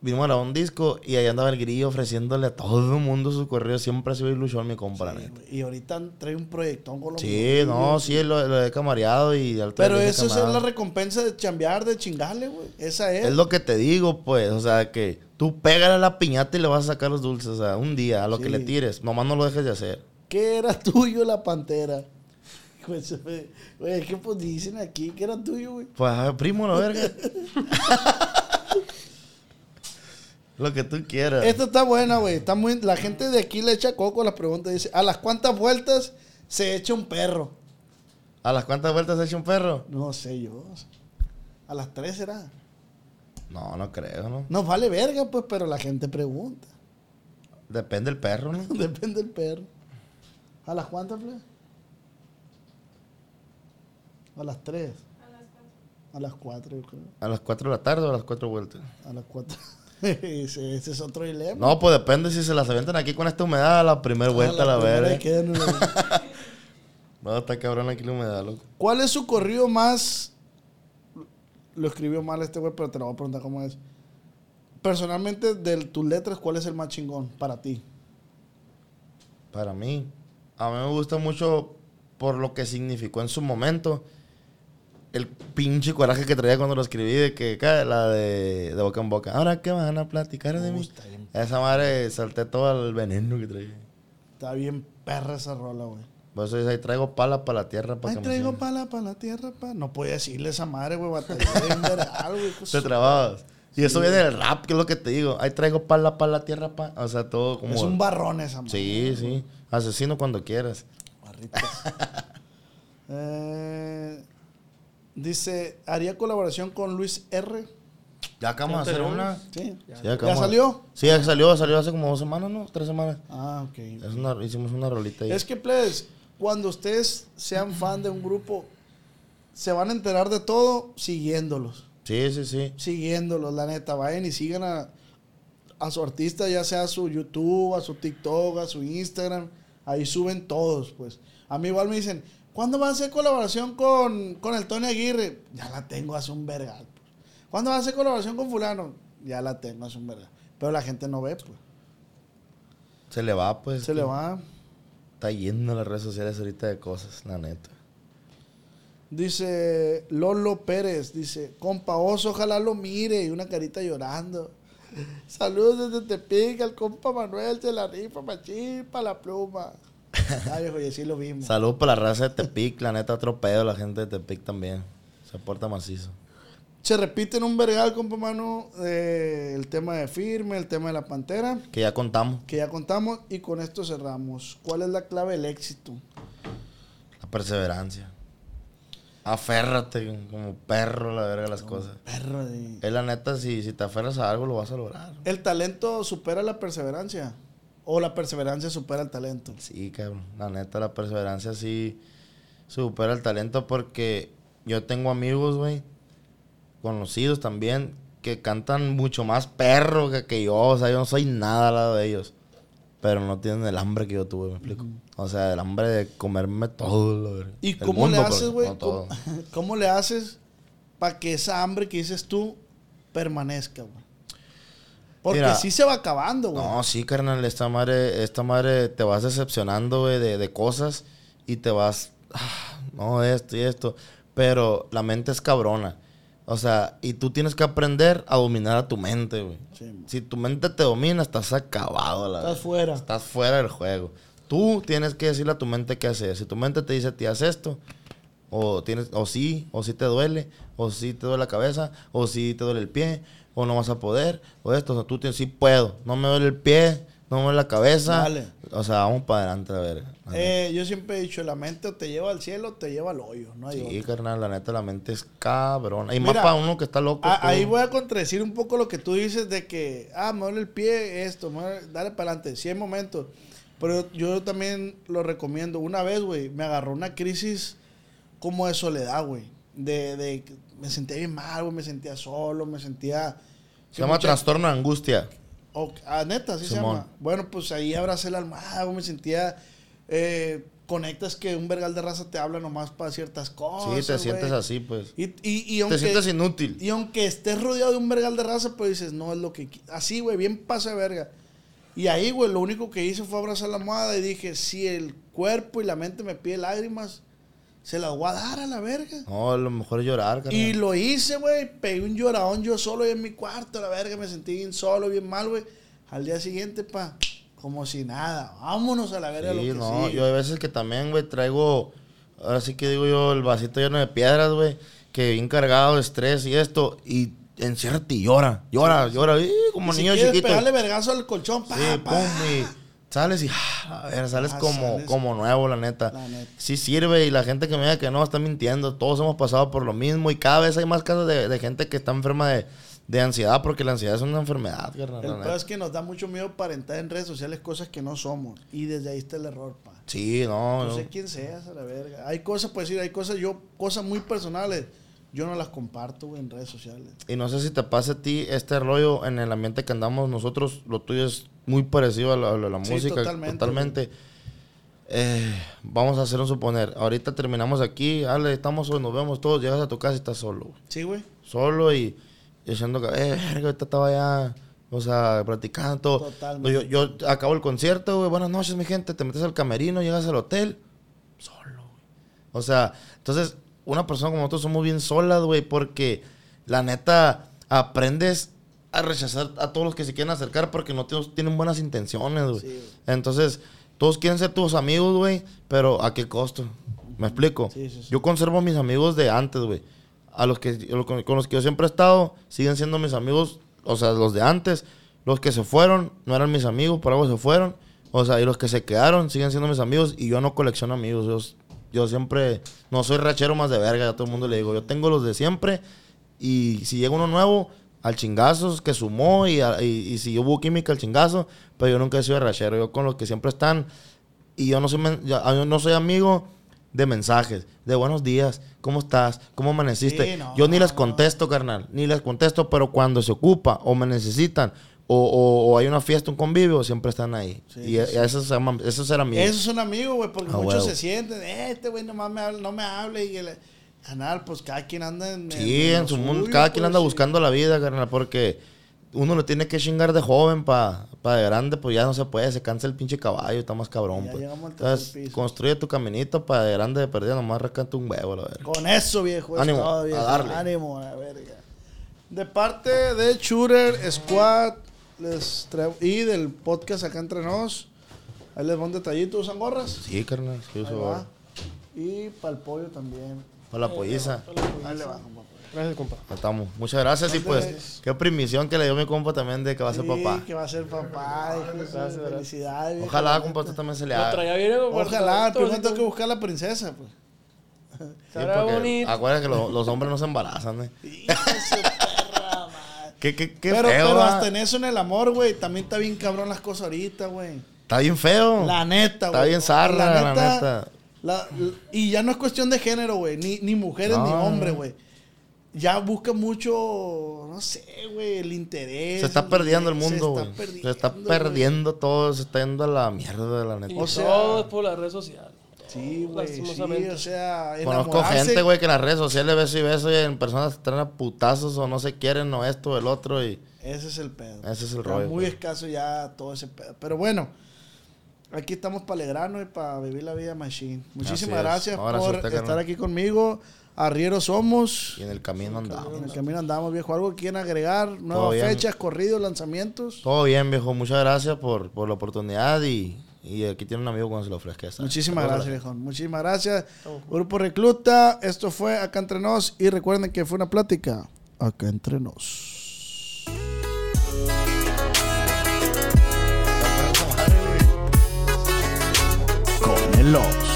Vinimos a grabar un disco y ahí andaba el Grillo ofreciéndole a todo el mundo su correo. Siempre ha sido ilusión mi Sí, güey. Y ahorita trae un proyectón con los Sí, no, sí, lo, lo he camareado y... al Pero eso es la recompensa de chambear, de chingarle, güey. Esa es. Es lo que te digo, pues. O sea, que tú pégale a la piñata y le vas a sacar los dulces. O sea, un día, a lo que le tires. Nomás no lo dejes de hacer. ¿Qué era tuyo la pantera? <laughs> Güey, se me- Güey, es que pues dicen aquí que era tuyo, güey. Pues, a ver, primo, la verga. <laughs> lo que tú quieras. Esta está buena, güey. Está muy... La gente de aquí le echa coco a las preguntas. Dice, ¿a las cuántas vueltas se echa un perro? ¿A las cuántas vueltas ha hecho un perro? No sé yo. ¿A las tres será? No, no creo, ¿no? No vale verga, pues, pero la gente pregunta. Depende del perro, ¿no? <laughs> Depende del perro. ¿A las cuántas, plebe? A las 3. A las 4, yo creo. ¿A las 4 de la tarde o a las 4 vueltas? A las 4. <laughs> ese, ese es otro dilema. No, pues depende si se las avientan aquí con esta humedad a la primera vuelta, a la, primera verga. la- <laughs> No, está cabrón aquí la humedad, loco. ¿Cuál es su corrido más.? Lo escribió mal este güey, pero te lo voy a preguntar cómo es. Personalmente, de tus letras, ¿cuál es el más chingón para ti? Para mí, a mí me gusta mucho por lo que significó en su momento. El pinche coraje que traía cuando lo escribí, de que cae la de, de boca en boca. Ahora que van a platicar de mí. Esa madre salté todo el veneno que traía. Está bien perra esa rola, güey. Por eso dice, ahí traigo pala para la tierra para Ahí que me traigo sigan". pala para la tierra, pa. No podía decirle esa madre, güey. Batallé <laughs> güey. Te trababas. Y eso viene del rap, que es lo que te digo. Ahí traigo pala para la tierra, pa. O sea, todo como... Es un barrón esa madre. Sí, sí. Asesino cuando quieras. Barritas. <laughs> Eh, dice, haría colaboración con Luis R. Ya acabamos de hacer una. Sí. Sí, ¿Ya acabamos- salió? Sí, ya salió, salió hace como dos semanas, ¿no? Tres semanas. Ah, ok. Es una- hicimos una rolita ahí. Es que, plebes, cuando ustedes sean fan de un grupo, se van a enterar de todo siguiéndolos. Sí, sí, sí. Siguiéndolos, la neta. Vayan y sigan a, a su artista, ya sea a su YouTube, a su TikTok, a su Instagram. Ahí suben todos, pues. A mí igual me dicen, ¿cuándo va a hacer colaboración con, con el Tony Aguirre? Ya la tengo hace un vergal. pues. ¿Cuándo va a hacer colaboración con fulano? Ya la tengo hace un vergal. Pero la gente no ve, pues. Se le va, pues. Se le va. Está yendo las redes sociales ahorita de cosas, la neta. Dice Lolo Pérez, dice, compa oso, ojalá lo mire, y una carita llorando. <laughs> Saludos desde Tepic, al compa Manuel, se la rifa, machín, pa' la pluma. <laughs> Ay, y así lo vimos. Salud para la raza de Tepic, la neta, otro pedo, la gente de Tepic también. Se porta macizo. Se repite en un vergal, compa Manu, eh, el tema de firme, el tema de la pantera, Que ya contamos. que ya contamos, y con esto cerramos. ¿Cuál es la clave del éxito? La perseverancia. Aférrate como perro, la verga, las cosas. Perro de... Es la neta, si, si te aferras a algo, lo vas a lograr. ¿El talento supera la perseverancia? ¿O la perseverancia supera el talento? Sí, cabrón. La neta, la perseverancia sí supera el talento porque yo tengo amigos, güey, conocidos también, que cantan mucho más perro que, que yo. O sea, yo no soy nada al lado de ellos. Pero no tienen el hambre que yo tuve, me explico. O sea, el hambre de comerme todo. ¿Y El cómo le haces, güey? no. ¿Cómo, <laughs> cómo le haces para que esa hambre que dices tú permanezca, güey? Porque Mira, sí se va acabando, güey. No, sí, carnal, esta madre, esta madre te vas decepcionando, güey, de, de cosas y te vas, ah, no, esto y esto. Pero la mente es cabrona. O sea, y tú tienes que aprender a dominar a tu mente, güey. Sí, si tu mente te domina, estás acabado, la Estás fuera. Estás fuera del juego. Tú tienes que decirle a tu mente qué hacer. Si tu mente te dice, te haz esto, o tienes, o sí, o sí te duele, o sí te duele la cabeza, o sí te duele el pie, o no vas a poder, o esto, o sea, tú tienes, sí puedo, no me duele el pie, no me duele la cabeza. Dale. O sea, vamos para adelante, a ver. Eh, yo siempre he dicho, la mente o te lleva al cielo o te lleva al hoyo. No hay sí, otra. carnal, la neta, la mente es cabrona. Y Mira, más para uno que está loco. Ah, ahí voy a contradecir un poco lo que tú dices de que, ah, me duele el pie, esto, me duele- dale para adelante. Sí hay momentos. Pero yo también lo recomiendo. Una vez, güey, me agarró una crisis como de soledad, güey. De, de, me sentía bien mal, güey, me sentía solo, me sentía... Se llama mucha- trastorno de angustia. Ok, ah, neta, sí se llama. Bueno, pues ahí abracé la almohada, güey, me sentía... eh, conectas que un vergal de raza te habla nomás para ciertas cosas, Sí, te sientes así, pues. Y, y, y aunque, Te sientes inútil. y aunque estés rodeado de un vergal de raza, pues dices, no es lo que... Así, güey, bien pasa de verga. Y ahí, güey, lo único que hice fue abrazar la almohada y dije, si el cuerpo y la mente me pide lágrimas, se las voy a dar a la verga. No, a lo mejor es llorar, carnal. Y lo hice, güey. Pegué un lloradón yo solo en mi cuarto, la verga. Me sentí bien solo, bien mal, güey. Al día siguiente, pa, como si nada. Vámonos a la verga lo Sí, que no, sigue. yo hay veces que también, güey, traigo, ahora sí que digo yo, el vasito lleno de piedras, güey, que bien cargado de estrés y esto, y enciérrate y llora, llora, llora, ¡ih! como si niño chiquito. pegarle vergazo al colchón, pa, Sí, pa. pum, y sales y, ah, a ver, sales Ah, como, sales. como nuevo, la neta. La neta. Sí sirve y la gente que me diga que no está mintiendo, todos hemos pasado por lo mismo y cada vez hay más casos de, de gente que está enferma de, de ansiedad, porque la ansiedad es una enfermedad, carnal. El neta. es que nos da mucho miedo aparentar en redes sociales cosas que no somos. Y desde ahí está el error, pa. Sí, no, No no. sé quién seas, a la verga. Hay cosas, pues decir, hay cosas, yo, cosas muy personales. Yo no las comparto, güey, en redes sociales. Y no sé si te pasa a ti este rollo en el ambiente que andamos nosotros, lo tuyo es muy parecido a la, a la Sí, música. totalmente, Totalmente. Eh, vamos a hacer un suponer. Ahorita terminamos aquí, Ale, estamos hoy, nos vemos todos, llegas a tu casa y estás solo. güey. Sí, güey. Solo y, y diciendo que, eh, verga, ahorita estaba ya, o sea, platicando. Totalmente. Yo, yo acabo el concierto, güey, buenas noches, mi gente, te metes al camerino, llegas al hotel, solo, güey. O sea, entonces, una persona como nosotros somos bien solas, güey, porque la neta aprendes a rechazar a todos los que se quieren acercar porque no tienen- tienen buenas intenciones, güey. Sí. Entonces, todos quieren ser tus amigos, güey, pero ¿a qué costo? ¿Me explico? Sí, sí, sí. Yo conservo a mis amigos de antes, güey. A los que con, con los que yo siempre he estado, siguen siendo mis amigos, o sea, los de antes. Los que se fueron no eran mis amigos, por algo se fueron. O sea, y los que se quedaron siguen siendo mis amigos y yo no colecciono amigos. Yo, yo siempre no soy rachero más de verga, a todo el mundo le digo. Yo tengo los de siempre y si llega uno nuevo, al chingazo que sumó y, a- y, y si hubo química, al chingazo. Pero yo nunca he sido rachero. Yo con los que siempre están y yo no soy, yo- yo no soy amigo de mensajes, de buenos días, ¿cómo estás? ¿Cómo amaneciste? Sí, no, yo ni les no. contesto, carnal, ni les contesto, pero cuando se ocupa o me necesitan o, o- o hay una fiesta, un convivio, siempre están ahí. Sí, y sí, a- a eso se llama, eso será amigo. Esos son amigos, güey, porque muchos se sienten, eh, este güey nomás me habla, no me hable. Y el canal, pues cada quien anda en. Sí, en su mundo, cada quien pues, anda sí. buscando la vida, carnal, porque uno lo tiene que chingar de joven para de grande, pues ya no se puede, se cansa el pinche caballo, está más cabrón, Ya pues. Entonces, construye tu caminito para de grande de perdida, nomás recanta un huevo, la verdad. Con eso, viejo. Ánimo, a viejo. darle. Ánimo, a la verga. De parte de Shooter Squad les y del podcast acá entre nos, ahí les va un detallito. ¿Usan gorras? Sí, carnal, sí, uso va. gorra. Y para el pollo también. Para la polliza. Ahí le va, compa. Gracias, compa. Estamos. Muchas gracias y pues qué primición que le dio mi compa también de que va a ser Sí, papá. que va a ser papá. Gracias, Felicidades. Ojalá, compa, tú también se le haga. Ojalá, primero tengo que buscar a la princesa, pues. Sí, bonito. Acuérdate que lo- los hombres no se embarazan, ¿eh? Hijo de su perra, madre. <laughs> Qué, qué, qué Pero, feo, pero hasta en eso, en el amor, güey, también está bien cabrón las cosas ahorita, güey. Está bien feo. La neta, güey. Está bien zarra, la neta. la- y ya no es cuestión de género, güey. Ni, ni mujeres ni hombres, güey. Ya busca mucho, no sé, güey, el interés. Se está perdiendo el mundo, güey. Se está perdiendo todo, se está yendo a la mierda, la neta. Y O sea- todo es por las redes sociales. Sí, güey. Sí, o sea, Conozco gente, güey, que en las redes sociales beso y beso y en personas se traen a putazos o no se quieren o esto o el otro y... Ese es el pedo. Ese es el rollo, muy escaso ya todo ese pedo. Pero bueno, aquí estamos para alegrarnos y para vivir la vida machine. Muchísimas gracias Ahora por suerte, estar aquí conmigo. Arrieros somos. Y en el camino andamos. En el camino andamos, viejo. ¿Algo que quieren agregar? Nuevas fechas, corridos, lanzamientos. Todo bien, viejo. Muchas gracias por, por la oportunidad y, y aquí tiene un amigo cuando se lo ofrezca. ¿sabes? Muchísimas gracias, viejo. Muchísimas gracias. Grupo Recluta, esto fue Acá Entre Nos. Y recuerden que fue una plática Acá Entre Nos. Los.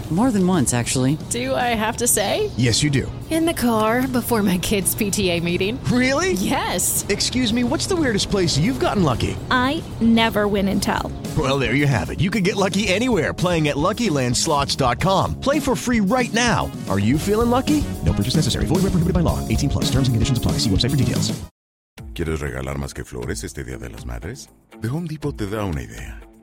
More than once, actually. Do I have to say? Yes, you do. In the car before my kids' PTA meeting. Really? Yes. Excuse me, what's the weirdest place you've gotten lucky? I never win and tell. Well, there you have it. You can get lucky anywhere playing at LuckyLandSlots.com. Play for free right now. Are you feeling lucky? No purchase necessary. Void where prohibited by law. 18 plus. Terms and conditions apply. See website for details. ¿Quieres regalar más que flores este Día de las Madres? The Home Depot te da una idea.